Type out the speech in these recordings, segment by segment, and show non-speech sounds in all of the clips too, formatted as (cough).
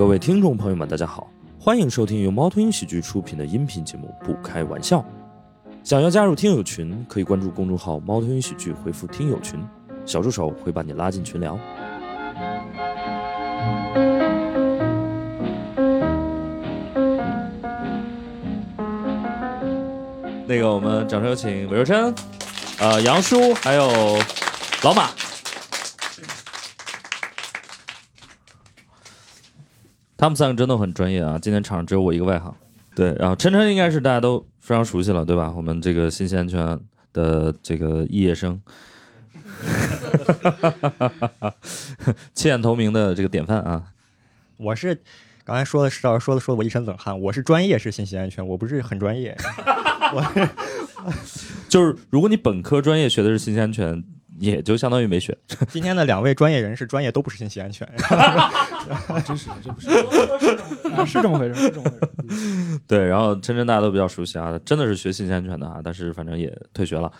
各位听众朋友们，大家好，欢迎收听由猫头鹰喜剧出品的音频节目《不开玩笑》。想要加入听友群，可以关注公众号“猫头鹰喜剧”，回复“听友群”，小助手会把你拉进群聊。那个，我们掌声有请韦若琛、呃杨叔还有老马。他们三个真的很专业啊！今天场上只有我一个外行。对，然后晨晨应该是大家都非常熟悉了，对吧？我们这个信息安全的这个毕业生，(laughs) 弃暗投明的这个典范啊！我是刚才说的石老师说的说的我一身冷汗，我是专业是信息安全，我不是很专业。我 (laughs) (laughs) 就是如果你本科专业学的是信息安全，也就相当于没学。(laughs) 今天的两位专业人士专业都不是信息安全，(laughs) 真是这不是 (laughs) 啊是这么回事，是这么回事。对，然后琛琛大家都比较熟悉啊，真的是学信息安全的啊，但是反正也退学了。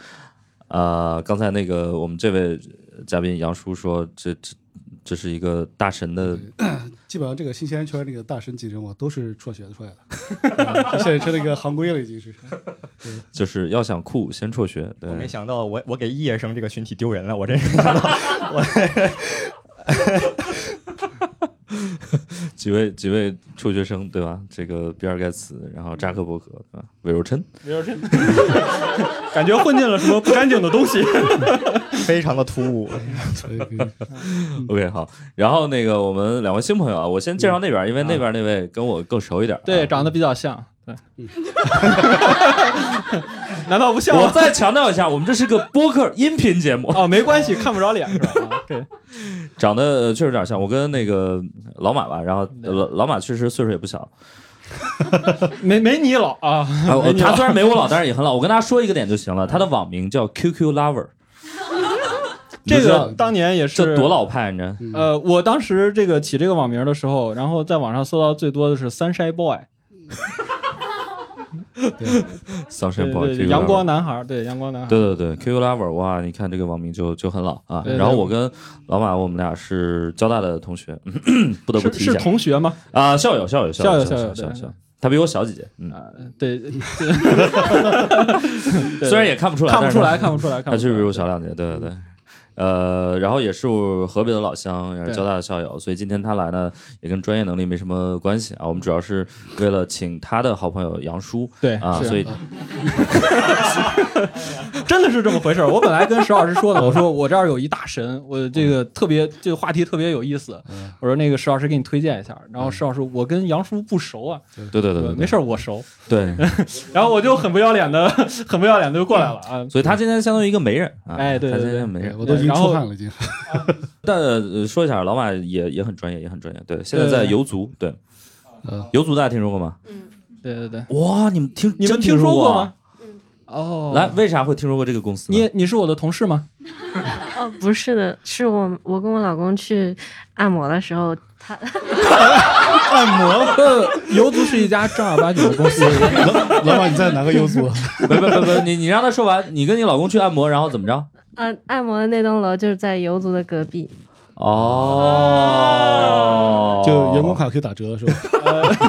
呃，刚才那个我们这位嘉宾杨叔说，这这这是一个大神的，(coughs) 基本上这个信息安全这个大神级人物都是辍学出来的，(laughs) 现在成了一个行规了，已经是。(laughs) 就是要想酷先辍学。对我，没想到我我给毕业生这个群体丢人了，我真是没想到 (laughs) 我 (laughs) 几位几位辍学生对吧？这个比尔盖茨，然后扎克伯格，对吧？韦若琛，韦若琛，(laughs) 感觉混进了什么不干净的东西。(laughs) 非常的突兀。OK 好。然后那个我们两位新朋友啊，我先介绍那边，因为那边那位跟我更熟一点。对，啊长得比较像。对，(laughs) 难道不像吗？我再强调一下，我们这是个播客音频节目，哦，没关系，看不着脸是吧？啊，(laughs) 对，长得呃确实有点像。我跟那个老马吧，然后呃老老马确实岁数也不小，(laughs) 没没你老啊。啊，我没你老他虽然没我老，但是也很老。我跟大家说一个点就行了，他的网名叫 QQ Lover，你这知道个当年也是这多老派，你知道？呃，我当时这个起这个网名的时候，然后在网上搜到最多的是 Sunshine Boy，Sunshine 对 Boy，阳光男孩，对阳光男孩。对对对，QQ Lover，哇，你看这个网名就就很老啊。然后我跟老马，我们俩是交大的同学，不得不是是提一下同学吗？啊，校友校友校友校校友校友，他比我小几届，嗯，啊，对，(laughs) 对 (laughs) 虽然也看不出来，看不出来，看不出来，看不出来。他确实比我小两届，对对对。呃，然后也是我河北的老乡，也是交大的校友，所以今天他来呢，也跟专业能力没什么关系啊。我们主要是为了请他的好朋友杨叔对啊，所以 (laughs) 真的是这么回事儿。我本来跟石老师说的，我说我这儿有一大神，我这个特别这个话题特别有意思。我说那个石老师给你推荐一下，然后石老师我跟杨叔不熟啊，对对对对，没事儿我熟，对，(laughs) 然后我就很不要脸的 (laughs) 很不要脸的就过来了啊。所以他今天相当于一个媒人啊，哎对对对他今天媒人。我都已经然后出汗了，已经。(laughs) 但呃说一下，老马也也很专业，也很专业。对，现在在对游族，对嗯，游族大家听说过吗？嗯对对对，哇，你们听你们听说过吗？？哦，来，为啥会听说过这个公司？你你是我的同事吗？(laughs) 哦，不是的，是我我跟我老公去按摩的时候，他 (laughs) 按摩？呃，游族是一家正儿八经的公司。老老板你在哪个游族？不不不不，你你让他说完，你跟你老公去按摩，然后怎么着？呃按摩的那栋楼就是在游族的隔壁。哦，就员工卡可以打折是吧？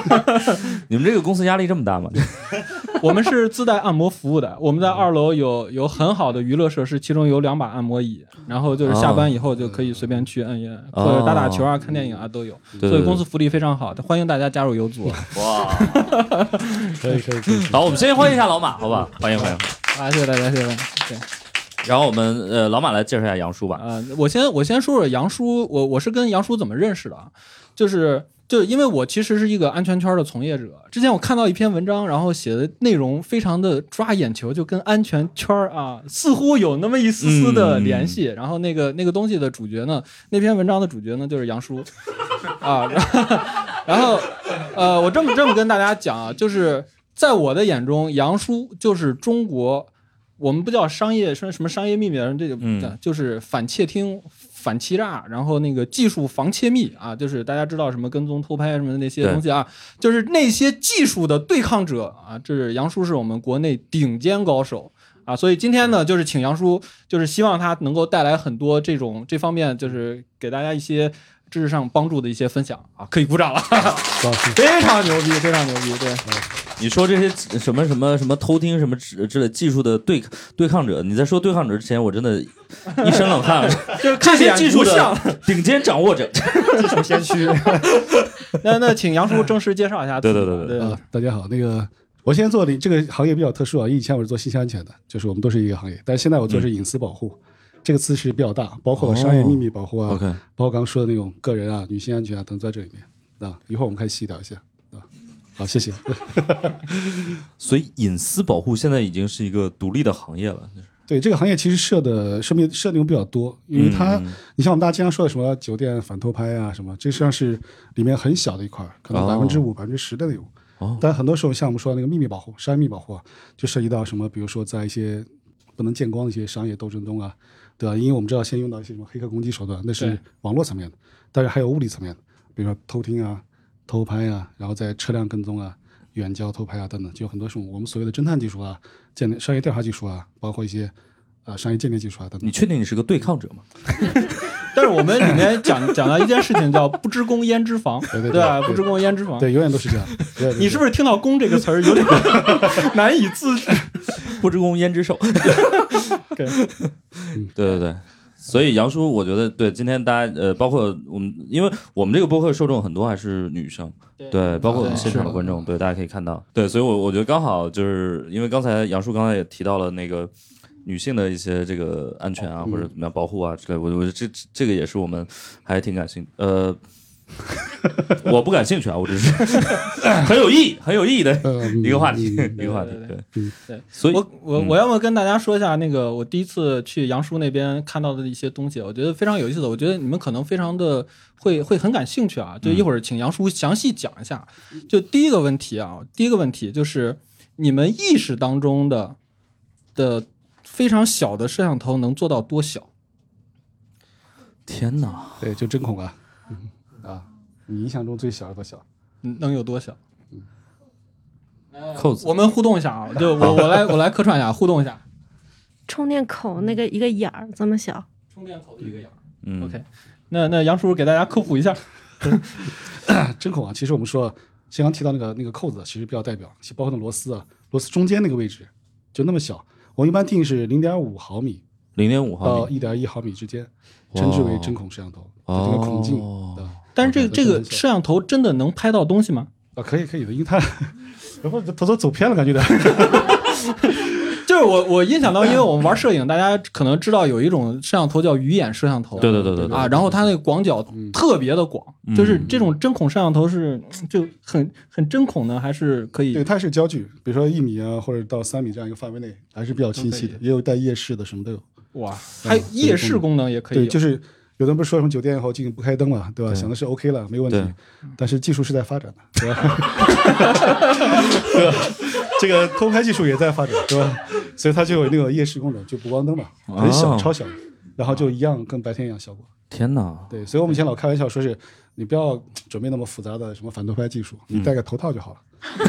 (laughs) 你们这个公司压力这么大吗？我们是自带按摩服务的，我们在二楼有有很好的娱乐设施，其中有两把按摩椅，然后就是下班以后就可以随便去按一摁，哦或者打打球啊、看电影啊都有，对所以公司福利非常好，欢迎大家加入游族 (laughs) 哇，可以可以可以。好，我们先欢迎一下老马，好吧？欢迎欢迎。啊！谢谢大家，谢谢大家。对然后我们呃，老马来介绍一下杨叔吧。呃、我先我先说说杨叔，我我是跟杨叔怎么认识的啊？就是就因为我其实是一个安全圈的从业者，之前我看到一篇文章，然后写的内容非常的抓眼球，就跟安全圈儿啊似乎有那么一丝丝的联系。然后那个那个东西的主角呢，那篇文章的主角呢就是杨叔 (laughs) 啊，(laughs) 然后呃，我这么这么跟大家讲啊，就是在我的眼中，杨叔就是中国。我们不叫商业什么什么商业秘密的人，这个、嗯。就是反窃听、反欺诈，然后那个技术防窃密啊，就是大家知道什么跟踪、偷拍什么的那些东西啊，就是那些技术的对抗者啊，这是杨叔是我们国内顶尖高手啊，所以今天呢，就是请杨叔，就是希望他能够带来很多这种这方面，就是给大家一些知识上帮助的一些分享啊，可以鼓掌了。(laughs) (laughs) 非常牛逼，非常牛逼，对。你说这些什么什么什么偷听什么之之类技术的对对抗者，你在说对抗者之前，我真的一身冷汗。(laughs) 就是这些技术的。顶尖掌握者，技术先驱。那那请杨叔正式介绍一下自己吧。对对对对啊，大家好，那个我现在做的这个行业比较特殊啊，因为以前我是做信息安全的，就是我们都是一个行业，但是现在我做的是隐私保护，这个词是比较大，包括商业秘密保护啊包括刚刚说的那种个人啊、女性安全啊等在这里面啊，一会儿我们可以细聊一下啊。好，谢谢。(laughs) 所以隐私保护现在已经是一个独立的行业了。对这个行业其实设的设定设定比较多，因为它，嗯你像我们大家经常说的什么酒店反偷拍啊什么，这实际上是里面很小的一块，可能哦百分之五、百分之十的内容。哦但很多时候像我们说的那个秘密保护、商业秘密保护啊，就涉及到什么，比如说在一些不能见光的一些商业斗争中啊，对吧？因为我们知道现在用到一些什么黑客攻击手段，那是网络层面的，但是还有物理层面的，比如说偷听啊、偷拍啊，然后在车辆跟踪啊、远焦偷拍啊等等，就有很多种我们所谓的侦探技术啊、间谍商业调查技术啊，包括一些啊、商业鉴定技术啊等等你。确定你是个对抗者吗？(laughs) 但是我们里面讲讲到一件事情叫“不知公焉知防”，对对对吧？对不知公焉知防。对，永远都是这样。对你是不是听到“公”这个词儿有点 (laughs) 难以自制？(laughs) 不知公焉知寿。对对对对，所以杨叔，我觉得对今天大家呃，包括我们，因为我们这个播客受众很多还是女生，对，包括我们现场的观众，对，大家可以看到，对，所以我我觉得刚好就是因为刚才杨叔刚才也提到了那个。女性的一些这个安全啊，或者怎么样保护啊之类，我我觉得这这个也是我们还挺感兴呃，(laughs) 我不感兴趣啊，我只是 (laughs) 很有意义、很有意义的嗯 (laughs) 一个话题，嗯一个话题对，对对，所以我我嗯。我要么跟大家说一下那个我第一次去杨叔那边看到的一些东西，我觉得非常有意思的，我觉得你们可能非常的会会很感兴趣啊，就一会儿请杨叔详细讲一下。就第一个问题啊，第一个问题就是你们意识当中的的非常小的摄像头能做到多小？天哪，对，就针孔啊，你印象中最小是多小？嗯能有多小？扣子我们互动一下啊，就我我来我来客串一下，互动一下。充电口那个一个眼儿这么小，充电口的一个眼儿。嗯 OK，那那杨叔叔给大家科普一下。(laughs) 针孔啊，其实我们说，刚刚提到那个那个扣子，其实比较代表，其包括那螺丝啊，螺丝中间那个位置就那么小，我们一般定是零点五毫米零点五毫米，到一点一毫米之间，称之为针孔摄像头，就这个孔径哦的。但是这个这个摄像头真的能拍到东西吗？啊，可以可以的，因为它，然后头头走偏了，感觉的。(laughs) 就是我我印象到，因为我们玩摄影，大家可能知道有一种摄像头叫鱼眼摄像头，对对对对对啊，然后它那个广角特别的广，嗯就是这种针孔摄像头是就很很针孔呢，还是可以对，它是焦距，比如说一米啊，或者到三米这样一个范围内，还是比较清晰的，也有带夜视的，什么都有。哇，还有夜视功能也可以对，就是有的人不是说什么酒店以后进去不开灯了，对吧？对想的是 OK 了，没问题，但是技术是在发展的，对吧？(laughs) 对吧？这个偷拍技术也在发展，对吧？所以它就有那个夜视功能，就补光灯嘛，很小，哦超小，然后就一样跟白天一样效果。天哪，对，所以我们以前老开玩笑说是，你不要准备那么复杂的什么反偷拍技术，嗯你戴个头套就好了。(laughs)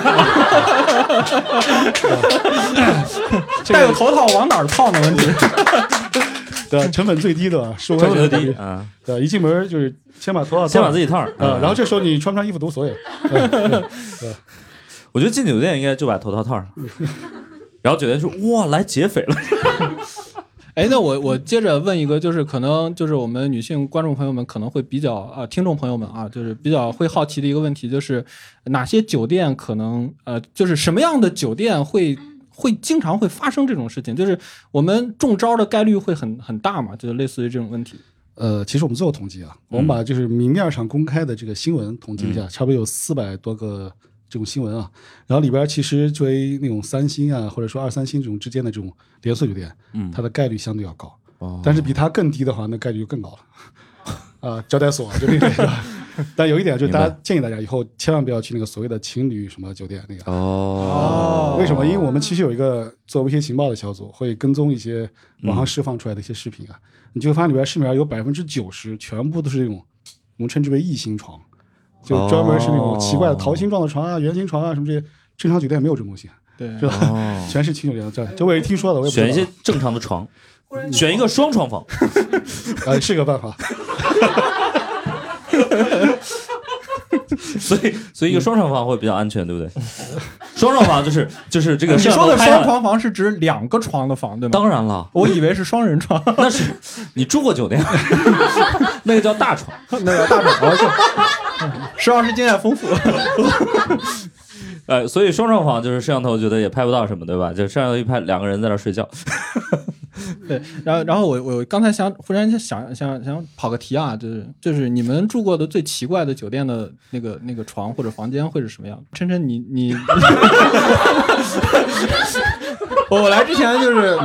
戴个头套往哪儿套呢？问题 (laughs) 对？(laughs) 成本最低的吧，十五块这么低啊！对？一进门就是先把头套先把自己套儿啊，然后这时候你穿不穿衣服都无所谓。嗯 (laughs) 我觉得进酒店应该就把头套套上，然后酒店说哇来劫匪了，哎，那我我接着问一个，就是可能就是我们女性观众朋友们可能会比较啊、听众朋友们啊，就是比较会好奇的一个问题，就是哪些酒店可能呃，就是什么样的酒店会会经常会发生这种事情？就是我们中招的概率会很很大嘛？就是类似于这种问题。呃，其实我们做过统计啊，我们把就是明面上公开的这个新闻统计一下，差不多有四百多个这种新闻啊。然后里边其实作为那种三星啊，或者说二三星这种之间的这种连锁酒店，嗯它的概率相对要高。哦但是比它更低的话，那概率就更高了。(laughs) 啊，招待所就那个？(laughs) (laughs) 但有一点就是，大家建议大家以后千万不要去那个所谓的情侣什么酒店那个。哦。为什么？因为我们其实有一个做威胁情报的小组，会跟踪一些网上释放出来的一些视频啊，你就会发现里边视频上有百分之九十全部都是这种我们称之为异形床，就专门是那种奇怪的桃心状的床啊、圆形床啊什么这些，正常酒店没有这种东西，对，是吧？哦，全是情酒店，这这我也听说的，我也不知道。选一些正常的床，(laughs) 选一个双床。房，呃是个办法。(laughs) (laughs) 所以所以一个双床房会比较安全，对不对？(laughs) 双床房就是就是这个你摄像说的双床房是指两个床的房，对吗？当然了，我以为是双人床，那是你住过酒店，(laughs) 那个叫大床。那个大床。石老师经验丰富，呃，所以双床房就是摄像头觉得也拍不到什么，对吧？就摄像头一拍，两个人在那儿睡觉。(laughs) 对，然后然后我我刚才想忽然间想想想跑个题啊，就是就是你们住过的最奇怪的酒店的那个那个床或者房间会是什么样？琛琛，你你，(laughs) 我我来之前就是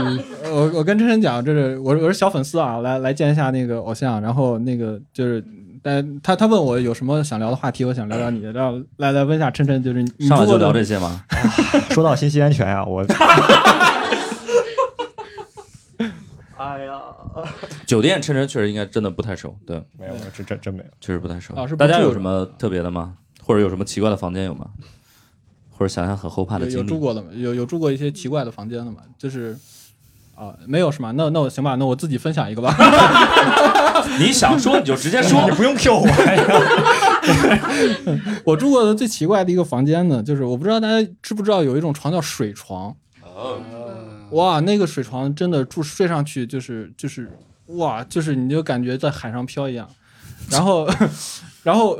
我我跟琛琛讲，就是我我是小粉丝啊，来来见一下那个偶像，然后那个就是。但他他问我有什么想聊的话题，我想聊聊你，然后来来问一下琛琛，就是你上来就聊这些吗？(laughs) 说到信息安全啊，我，哎呀，酒店琛琛确实应该真的不太熟，对，没有，没有，这真真没有。确实不太熟。啊大家有什么特别的吗？或者有什么奇怪的房间有吗？或者想想很后怕的有有经历？住过的吗？有有住过一些奇怪的房间的吗？就是啊、没有是吗？那那我行吧，那我自己分享一个吧。(laughs) 你想说你就直接说 (laughs) 你。不用 Q 我。(laughs) 我住过的最奇怪的一个房间呢，就是我不知道大家知不知道有一种床叫水床。哇，那个水床真的住睡上去就是就是哇，就是你就感觉在海上漂一样。然后，(laughs) 然后，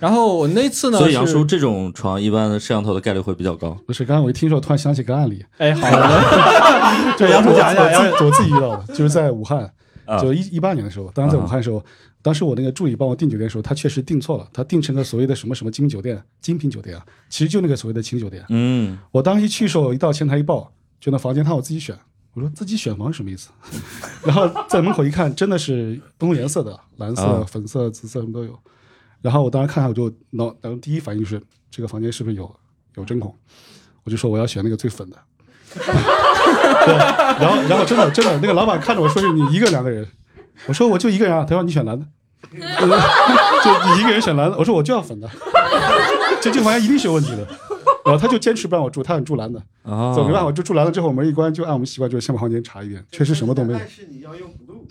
然后我那次呢，所以杨叔这种床一般摄像头的概率会比较高。不是，刚刚我一听说，突然想起个案例，哎，好的，(laughs) 就是杨叔讲一下我自己我自己遇到的，就是在武汉，啊就一一八年的时候，当时在武汉的时候，当时我那个助理帮我订酒店的时候，他确实订错了，他订成了所谓的什么什么精酒店、精品酒店啊，其实就那个所谓的轻酒店。嗯，我当时一去的时候，一到前台一报，就那房间他让我自己选，我说自己选房是什么意思？(laughs) 然后在门口一看，真的是不同颜色的，蓝色、啊粉色、紫色什么都有。然后我当时看看，我就脑，然后第一反应就是这个房间是不是有有针孔？我就说我要选那个最粉的。对，(laughs) 然后然后真的真的那个老板看着我说是你一个两个人，我说我就一个人啊，他说你选蓝的，(laughs) 就你一个人选蓝的，我说我就要粉的，这这个房间一定是有问题的。然后他就坚持不让我住，他想住蓝的，啊，走没办法，就住蓝了之后门一关，就按我们习惯，就是先把房间查一遍，确实什么都没有。但是你要用 (laughs) blue，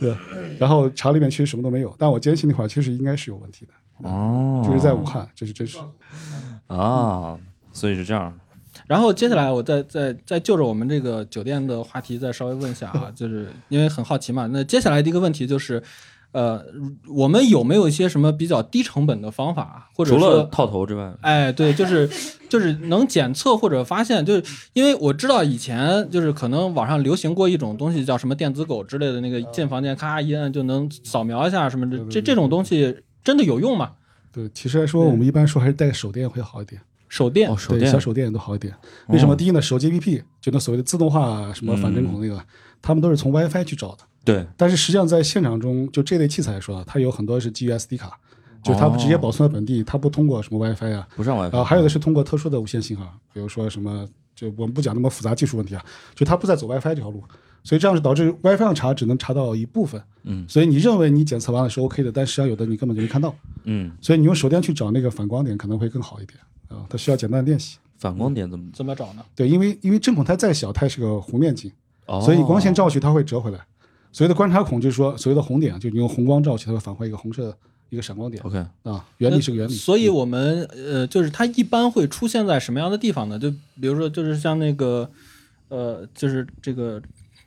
对，然后查了一遍，确实什么都没有。但我坚信那块儿确实应该是有问题的，哦，就是在武汉，这是真实。啊，所以是这样。然后接下来我再再再就着我们这个酒店的话题再稍微问一下啊，就是因为很好奇嘛。那接下来的一个问题就是，呃，我们有没有一些什么比较低成本的方法，或者除了说，套头之外，哎，对，就是 (laughs) 就是能检测或者发现，就是因为我知道以前就是可能网上流行过一种东西叫什么电子狗之类的，那个进房间咔一摁就能扫描一下什么这，这这种东西真的有用吗？对，其实来说，我们一般说还是带个手电会好一点。手电哦，手对，电小手电都好一点。为什么？第一呢，手机 APP 就那所谓的自动化什么反针孔那个，他们都是从 WiFi 去找的。对，但是实际上在现场中，就这类器材来说啊，它有很多是基于 SD 卡，就它哦直接保存在本地，它不通过什么 WiFi 啊。不上 WiFi，然后还有的是通过特殊的无线信号，比如说什么，就我们不讲那么复杂技术问题啊，就它不再走 WiFi 这条路，所以这样是导致 WiFi 上查只能查到一部分。嗯所以你认为你检测完了是 OK 的，但实际上有的你根本就没看到。嗯，所以你用手电去找那个反光点可能会更好一点啊，它需要简单的练习。反光点怎么？怎么找呢？对，因为因为针孔它再小，它也是个弧面镜，哦所以光线照去它会折回来。所谓的观察孔就是说，所谓的红点，就是你用红光照去，它会返回一个红色的一个闪光点 OK，啊。原理是个原理。所以我们呃，就是它一般会出现在什么样的地方呢？就比如说，就是像那个呃，就是这个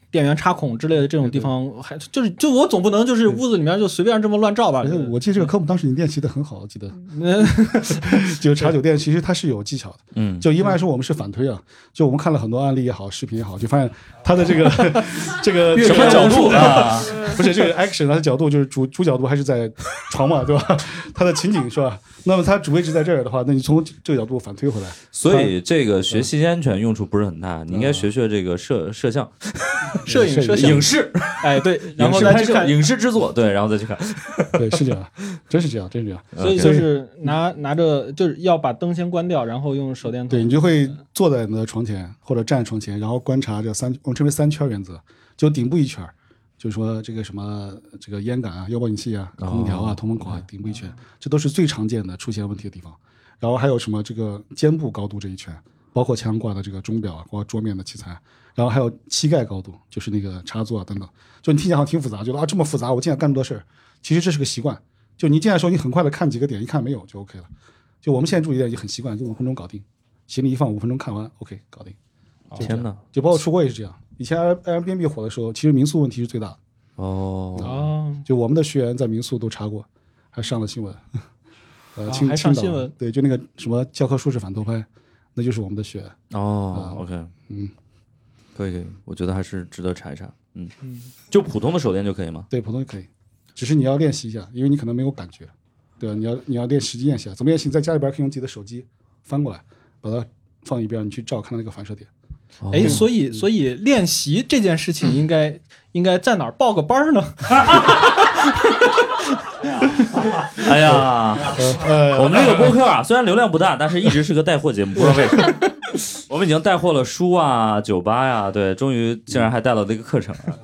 电源插孔之类的这种地方，还就是就我总不能就是屋子里面就随便这么乱照吧我记得这个科目当时你练习的很好，我记得那 (laughs) (laughs) 就查酒店，其实它是有技巧的。嗯，就一般来说，我们是反推啊，就我们看了很多案例也好，视频也好，就发现它的这个 (laughs) 这个什么角度啊？不是这个 action 它的角度就是主主角度还是在床嘛，对吧？(laughs) 他的情景是吧？那么他主位置在这儿的话，那你从这个角度反推回来，所以这个学信息安全用处不是很大，你应该学学这个摄 (laughs) 摄像、摄影摄像影视、哎对，然后再去看，影视制作，对，然后再去看。对，是这样，真是这样，真是这样。所以就是拿拿着就是要把灯先关掉，然后用手电筒。对你就会坐在你的床前或者站在床前，然后观察这三，我们称为三圈原则，就顶部一圈儿，就是说这个什么这个烟感啊、腰报警器啊、空调啊、通风口啊，顶部一圈，这都是最常见的出现问题的地方。然后还有什么这个肩部高度这一圈，包括墙上挂的这个钟表啊，包括桌面的器材，然后还有膝盖高度，就是那个插座啊等等。就你听起来好像挺复杂，觉得啊这么复杂，我进来干这么多事儿，其实这是个习惯。就你进来的时候，你很快的看几个点，一看没有就 OK 了。就我们现在住酒店也很习惯，就五分钟搞定，行李一放五分钟看完，OK 搞定。天哪！就包括出国也是这样。以前 Airbnb 火的时候，其实民宿问题是最大的。哦，哦，就我们的学员在民宿都查过，还上了新闻。呃，还上青岛新闻对，就那个什么教科书式反偷拍，那就是我们的学员。哦，OK，嗯，可以可以，我觉得还是值得查一查。嗯，就普通的手电就可以吗？对，普通就可以，只是你要练习一下，因为你可能没有感觉。对吧？你要你要练实际练习啊，怎么练习？你在家里边可以用自己的手机翻过来，把它放一边，你去照看到那个反射点。哎，所以所以练习这件事情应该应该在哪儿报个班儿呢？(laughs) 哎呀，我们这个播客啊，虽然流量不大，但是一直是个带货节目，不知道为什么。(laughs) 我们已经带货了书啊、酒吧呀，对，终于竟然还带到这个课程了。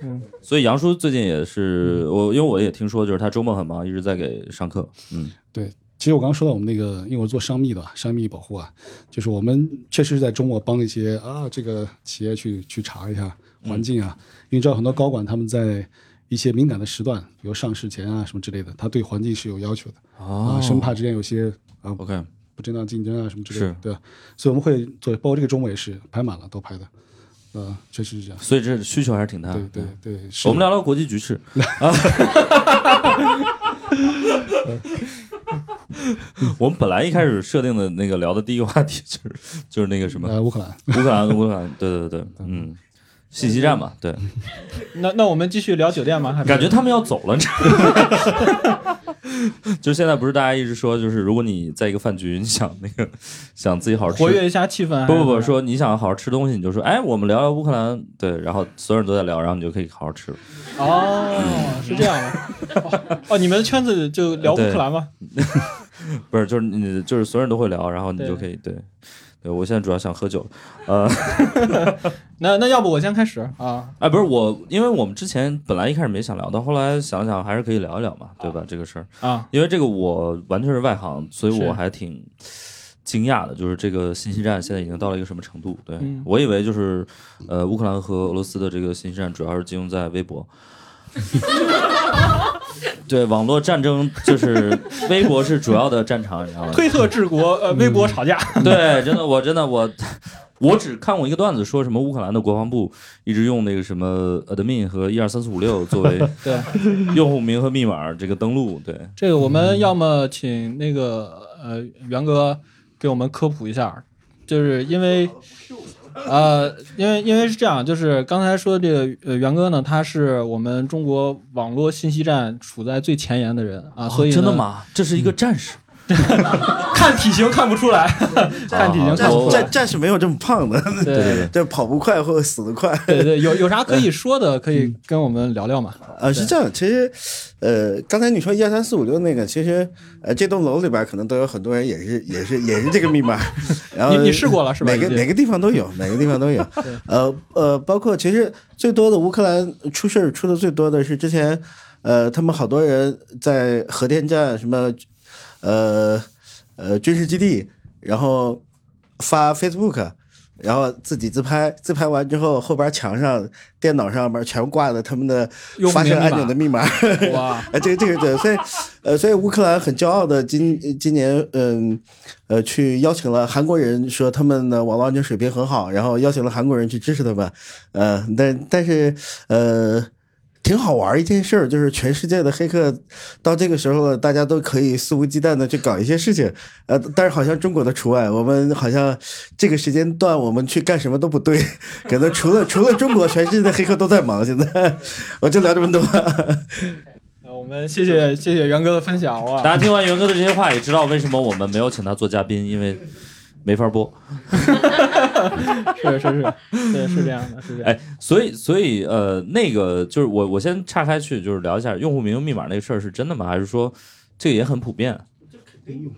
嗯，所以杨叔最近也是我，因为我也听说，就是他周末很忙，一直在给上课。嗯，对，其实我刚刚说到我们那个，因为我做商密的，商密保护啊，就是我们确实是在中国帮一些啊这个企业去去查一下环境啊，因为知道很多高管他们在一些敏感的时段，比如上市前啊什么之类的，他对环境是有要求的哦啊，生怕之间有些啊 OK，不正当竞争啊什么之类的，对吧？所以我们会做，包括这个周末也是排满了，都排的，呃，确实是这样。所以这需求还是挺大的。对对对，是我们聊聊国际局势啊。(laughs) (laughs) (laughs) (laughs) 我们本来一开始设定的那个聊的第一个话题就是就是那个什么呃乌克兰，乌克兰，乌克兰，对对对，嗯，信息站嘛，对，那那我们继续聊酒店吗？还是感觉他们要走了，你知道吗 (laughs) 就现在不是大家一直说，就是如果你在一个饭局，你想那个想自己好好吃，活跃一下气氛？不不不，说你想好好吃东西，你就说，哎，我们聊聊乌克兰，对，然后所有人都在聊，然后你就可以好好吃了。哦，是这样的。哦 (laughs) 哦，你们的圈子就聊乌克兰吗？(laughs) 不是，就是你就是所有人都会聊，然后你就可以对。对，我现在主要想喝酒，呃，(laughs) 那那要不我先开始啊？哎，不是我，因为我们之前本来一开始没想聊，到后来想想还是可以聊一聊嘛，对吧？这个事儿，啊，因为这个我完全是外行，所以我还挺惊讶的，就是这个信息战现在已经到了一个什么程度？对、嗯我以为就是呃，乌克兰和俄罗斯的这个信息战主要是集中在微博。(laughs) (laughs) 对，网络战争就是 (laughs) 微博是主要的战场，你知道吗？推特治国，呃，微博吵架。对，真的，我真的我我只看过一个段子，说什么乌克兰的国防部一直用那个什么 admin 和一二三四五六作为 (laughs) 对，用户名和密码这个登录，对，这个我们要么请那个呃袁哥给我们科普一下，就是因为。呃，因为因为是这样，就是刚才说的这个呃袁哥呢，他是我们中国网络信息战处在最前沿的人啊，所以、哦真的？吗？这是一个战士，看体型看不出来，(laughs) 看体型看不出来战。战士没有这么胖的，(laughs) 对对对这跑不快或者死得快。对对，有有啥可以说的，可以跟我们聊聊嘛？呃，是这样，其实，呃，刚才你说一二三四五六那个，其实，呃，这栋楼里边可能都有很多人也是也是也是这个密码，然后你你试过了是吧已经哪个每个地方都有，每个地方都有。(laughs) 呃呃，包括其实最多的乌克兰出事儿出的最多的是之前，呃，他们好多人在核电站什么，呃呃军事基地，然后发 Facebook。然后自己自拍，自拍完之后，后边墙上、电脑上面全挂的他们的发射按钮的密码。哇，(laughs) 啊，这个这个对，所以呃，所以乌克兰很骄傲的今今年嗯呃去邀请了韩国人，说他们的网络安全水平很好，然后邀请了韩国人去支持他们，呃，但但是呃。挺好玩儿一件事儿，就是全世界的黑客到这个时候了，大家都可以肆无忌惮的去搞一些事情，呃，但是好像中国的除外，我们好像这个时间段我们去干什么都不对，可能除了除了中国，全世界的黑客都在忙。现在 (laughs) 我就聊这么多。那 (laughs) 我们谢谢谢谢袁哥的分享哇！大家听完袁哥的这些话，也知道为什么我们没有请他做嘉宾，因为没法播。(laughs) (laughs) 是是是，对，是这样的，是这样。哎，所以所以呃，那个就是我我先岔开去，就是聊一下用户名密码那个事儿是真的吗？还是说这个也很普遍？这肯定有，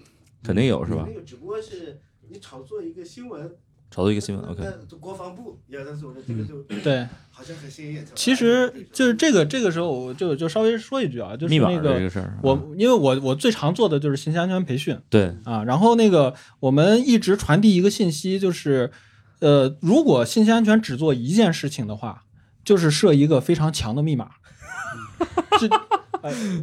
肯定有是吧？有，只不过是你炒作一个新闻，炒作一个新闻，OK，那国防部一二三四五，这个就对，好像很吸引眼球。其实就是这个这个时候，我就就稍微说一句啊，就是密码那个这个事儿，我啊因为我我最常做的就是信息安全培训对啊，然后那个我们一直传递一个信息，就是呃，如果信息安全只做一件事情的话，就是设一个非常强的密码。(laughs) 这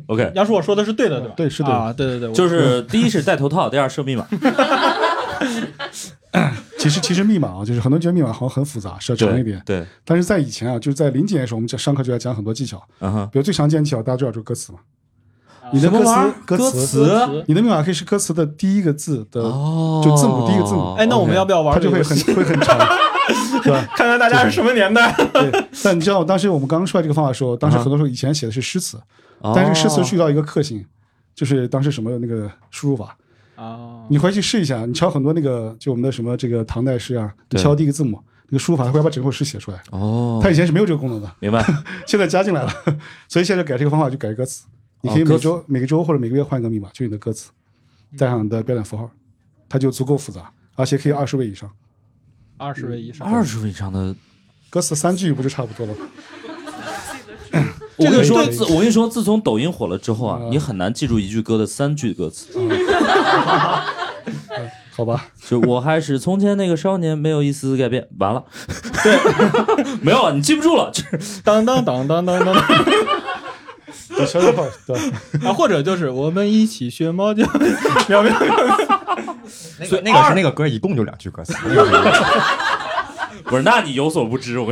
OK，杨叔我说的是对的，对吧？对是对的啊，对对对，我就是第一是戴头套，第二设密码，(laughs) 其实其实密码啊，就是很多人觉得密码好像很复杂，是要长一点。对，但是在以前啊，就是在零几年的时候，我们讲上课就要讲很多技巧，嗯哼，比如最常见的技巧，大家知道就是歌词嘛。你的歌词歌歌词你的密码可以是歌词的第一个字的，哦，就字母第一个字母哎，那我们要不要玩它就会？很会很长，(laughs) 对吧？看看大家是什么年代？对。但你知道，当时我们刚刚出来这个方法的时候，当时很多时候以前写的是诗词，但是诗词是遇到一个克星，就是当时什么那个输入法，哦，你回去试一下，你敲很多那个就我们的什么这个唐代诗啊，敲第一个字母，那个输入法它会把整首诗写出来。哦，它以前是没有这个功能的，明白，(laughs) 现在加进来了，所以现在改这个方法就改歌词。你可以每周、每个周或者每个月换一个密码，就你的歌词，带上你的标点符号，它就足够复杂，而且可以二十位以上。二十位以上，二十位以上的，歌词三句不就差不多了吗？我跟你说，自我跟你说，自从抖音火了之后啊，啊你很难记住一句歌的三句歌词。(laughs) 好吧，就我还是从前那个少年，没有一丝改变。完了，(laughs) 对，(laughs) 没有了，你记不住了。就是当当当当当当，对，消消号，对，啊，或者就是我们一起学猫叫，喵喵。那个那个是那个歌，一共就两句歌词。(laughs) 不是，那你有所不知，我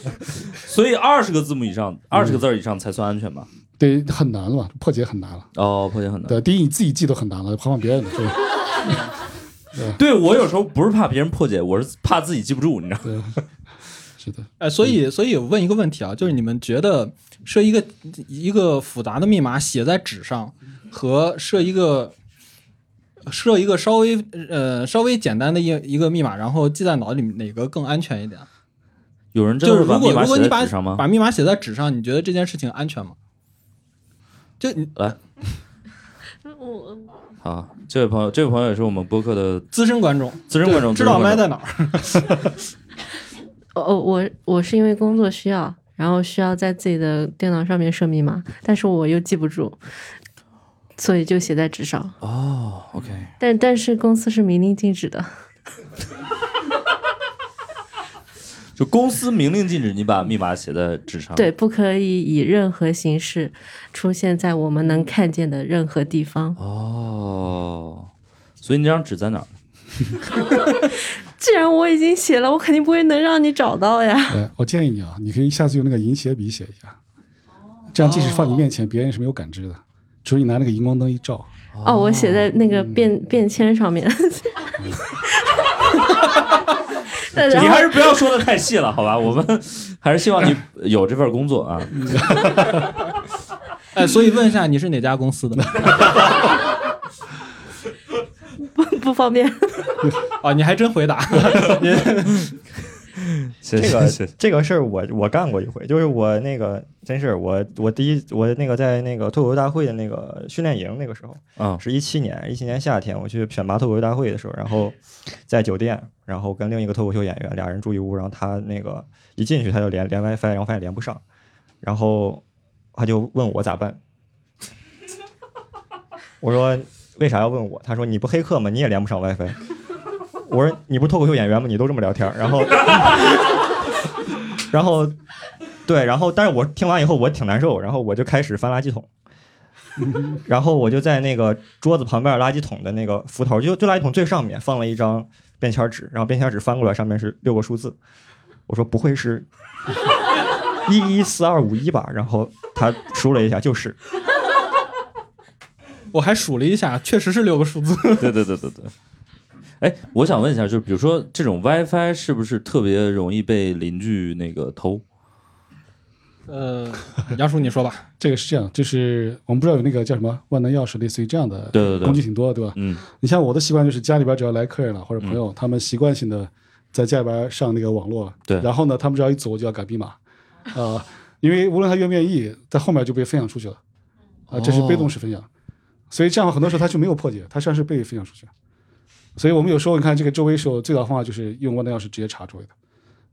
(laughs) 所以二十个字母以上，二十个字儿以上才算安全吧？对，很难了，破解很难了。哦，破解很难。对，第一你自己记都很难了，何况别人的，对 (laughs) 对我有时候不是怕别人破解，我是怕自己记不住，你知道吗？对，是的。哎，所以，所以我问一个问题啊，就是你们觉得设一个一个复杂的密码写在纸上，和设一个设一个稍微呃稍微简单的一一个密码，然后记在脑里，哪个更安全一点？有人就是如果如果你把？把密码写在纸上，你觉得这件事情安全吗？就你来，我好，这位朋友，这位朋友也是我们播客的资深观众，资深观众，知道麦在哪儿？(laughs) 哦，我我是因为工作需要，然后需要在自己的电脑上面设密码，但是我又记不住，所以就写在纸上。哦，OK，但但是公司是明令禁止的，(laughs) 就公司明令禁止你把密码写在纸上。对，不可以以任何形式出现在我们能看见的任何地方。哦，所以你这张纸在哪儿？(laughs) 既然我已经写了，我肯定不会能让你找到呀。(laughs) 哎，我建议你啊，你可以下次用那个银写笔写一下，这样即使放你面前，别人是没有感知的，只有你拿那个荧光灯一照。哦，我写在那个便便签上面。(laughs) 你还是不要说的太细了，好吧？我们还是希望你有这份工作啊。(laughs) 哎，所以问一下，你是哪家公司的？不不方便。(laughs) 啊，你还真回答。(laughs) (laughs) 谢这个。这个事儿我我干过一回，就是我那个真是我我第一我那个在那个脱口秀大会的那个训练营那个时候啊是一七年一七年夏天我去选拔脱口秀大会的时候，然后在酒店，然后跟另一个脱口秀演员俩人住一屋，然后他那个一进去他就连连 WiFi，然后发现连不上，然后他就问我咋办，我说为啥要问我？他说你不黑客吗？你也连不上 WiFi。我说你不是脱口秀演员吗？你都这么聊天儿，然后，(laughs) 然后，对，然后，但是我听完以后我挺难受，然后我就开始翻垃圾桶，(laughs) 然后我就在那个桌子旁边垃圾桶的那个扶头，就就垃圾桶最上面放了一张便签纸，然后便签纸翻过来上面是六个数字，我说不会是 (laughs) 一一四二五一吧？然后他输了一下，就是，我还数了一下，确实是六个数字。对对对对对。哎，我想问一下，就是比如说这种 WiFi 是不是特别容易被邻居那个偷？呃，杨叔你说吧。这个是这样，就是我们不知道有那个叫什么万能钥匙，类似于这样的对对对工具挺多的，对吧？嗯你像我的习惯就是家里边只要来客人了或者朋友，他们习惯性的在家里边上那个网络，对然后呢，他们只要一走就要改密码，啊、因为无论他愿不愿意，在后面就被分享出去了，啊、这是被动式分享，所以这样很多时候他就没有破解，他实际上是被分享出去。所以我们有时候你看这个周围时候最早方法就是用万能钥匙直接查周围的，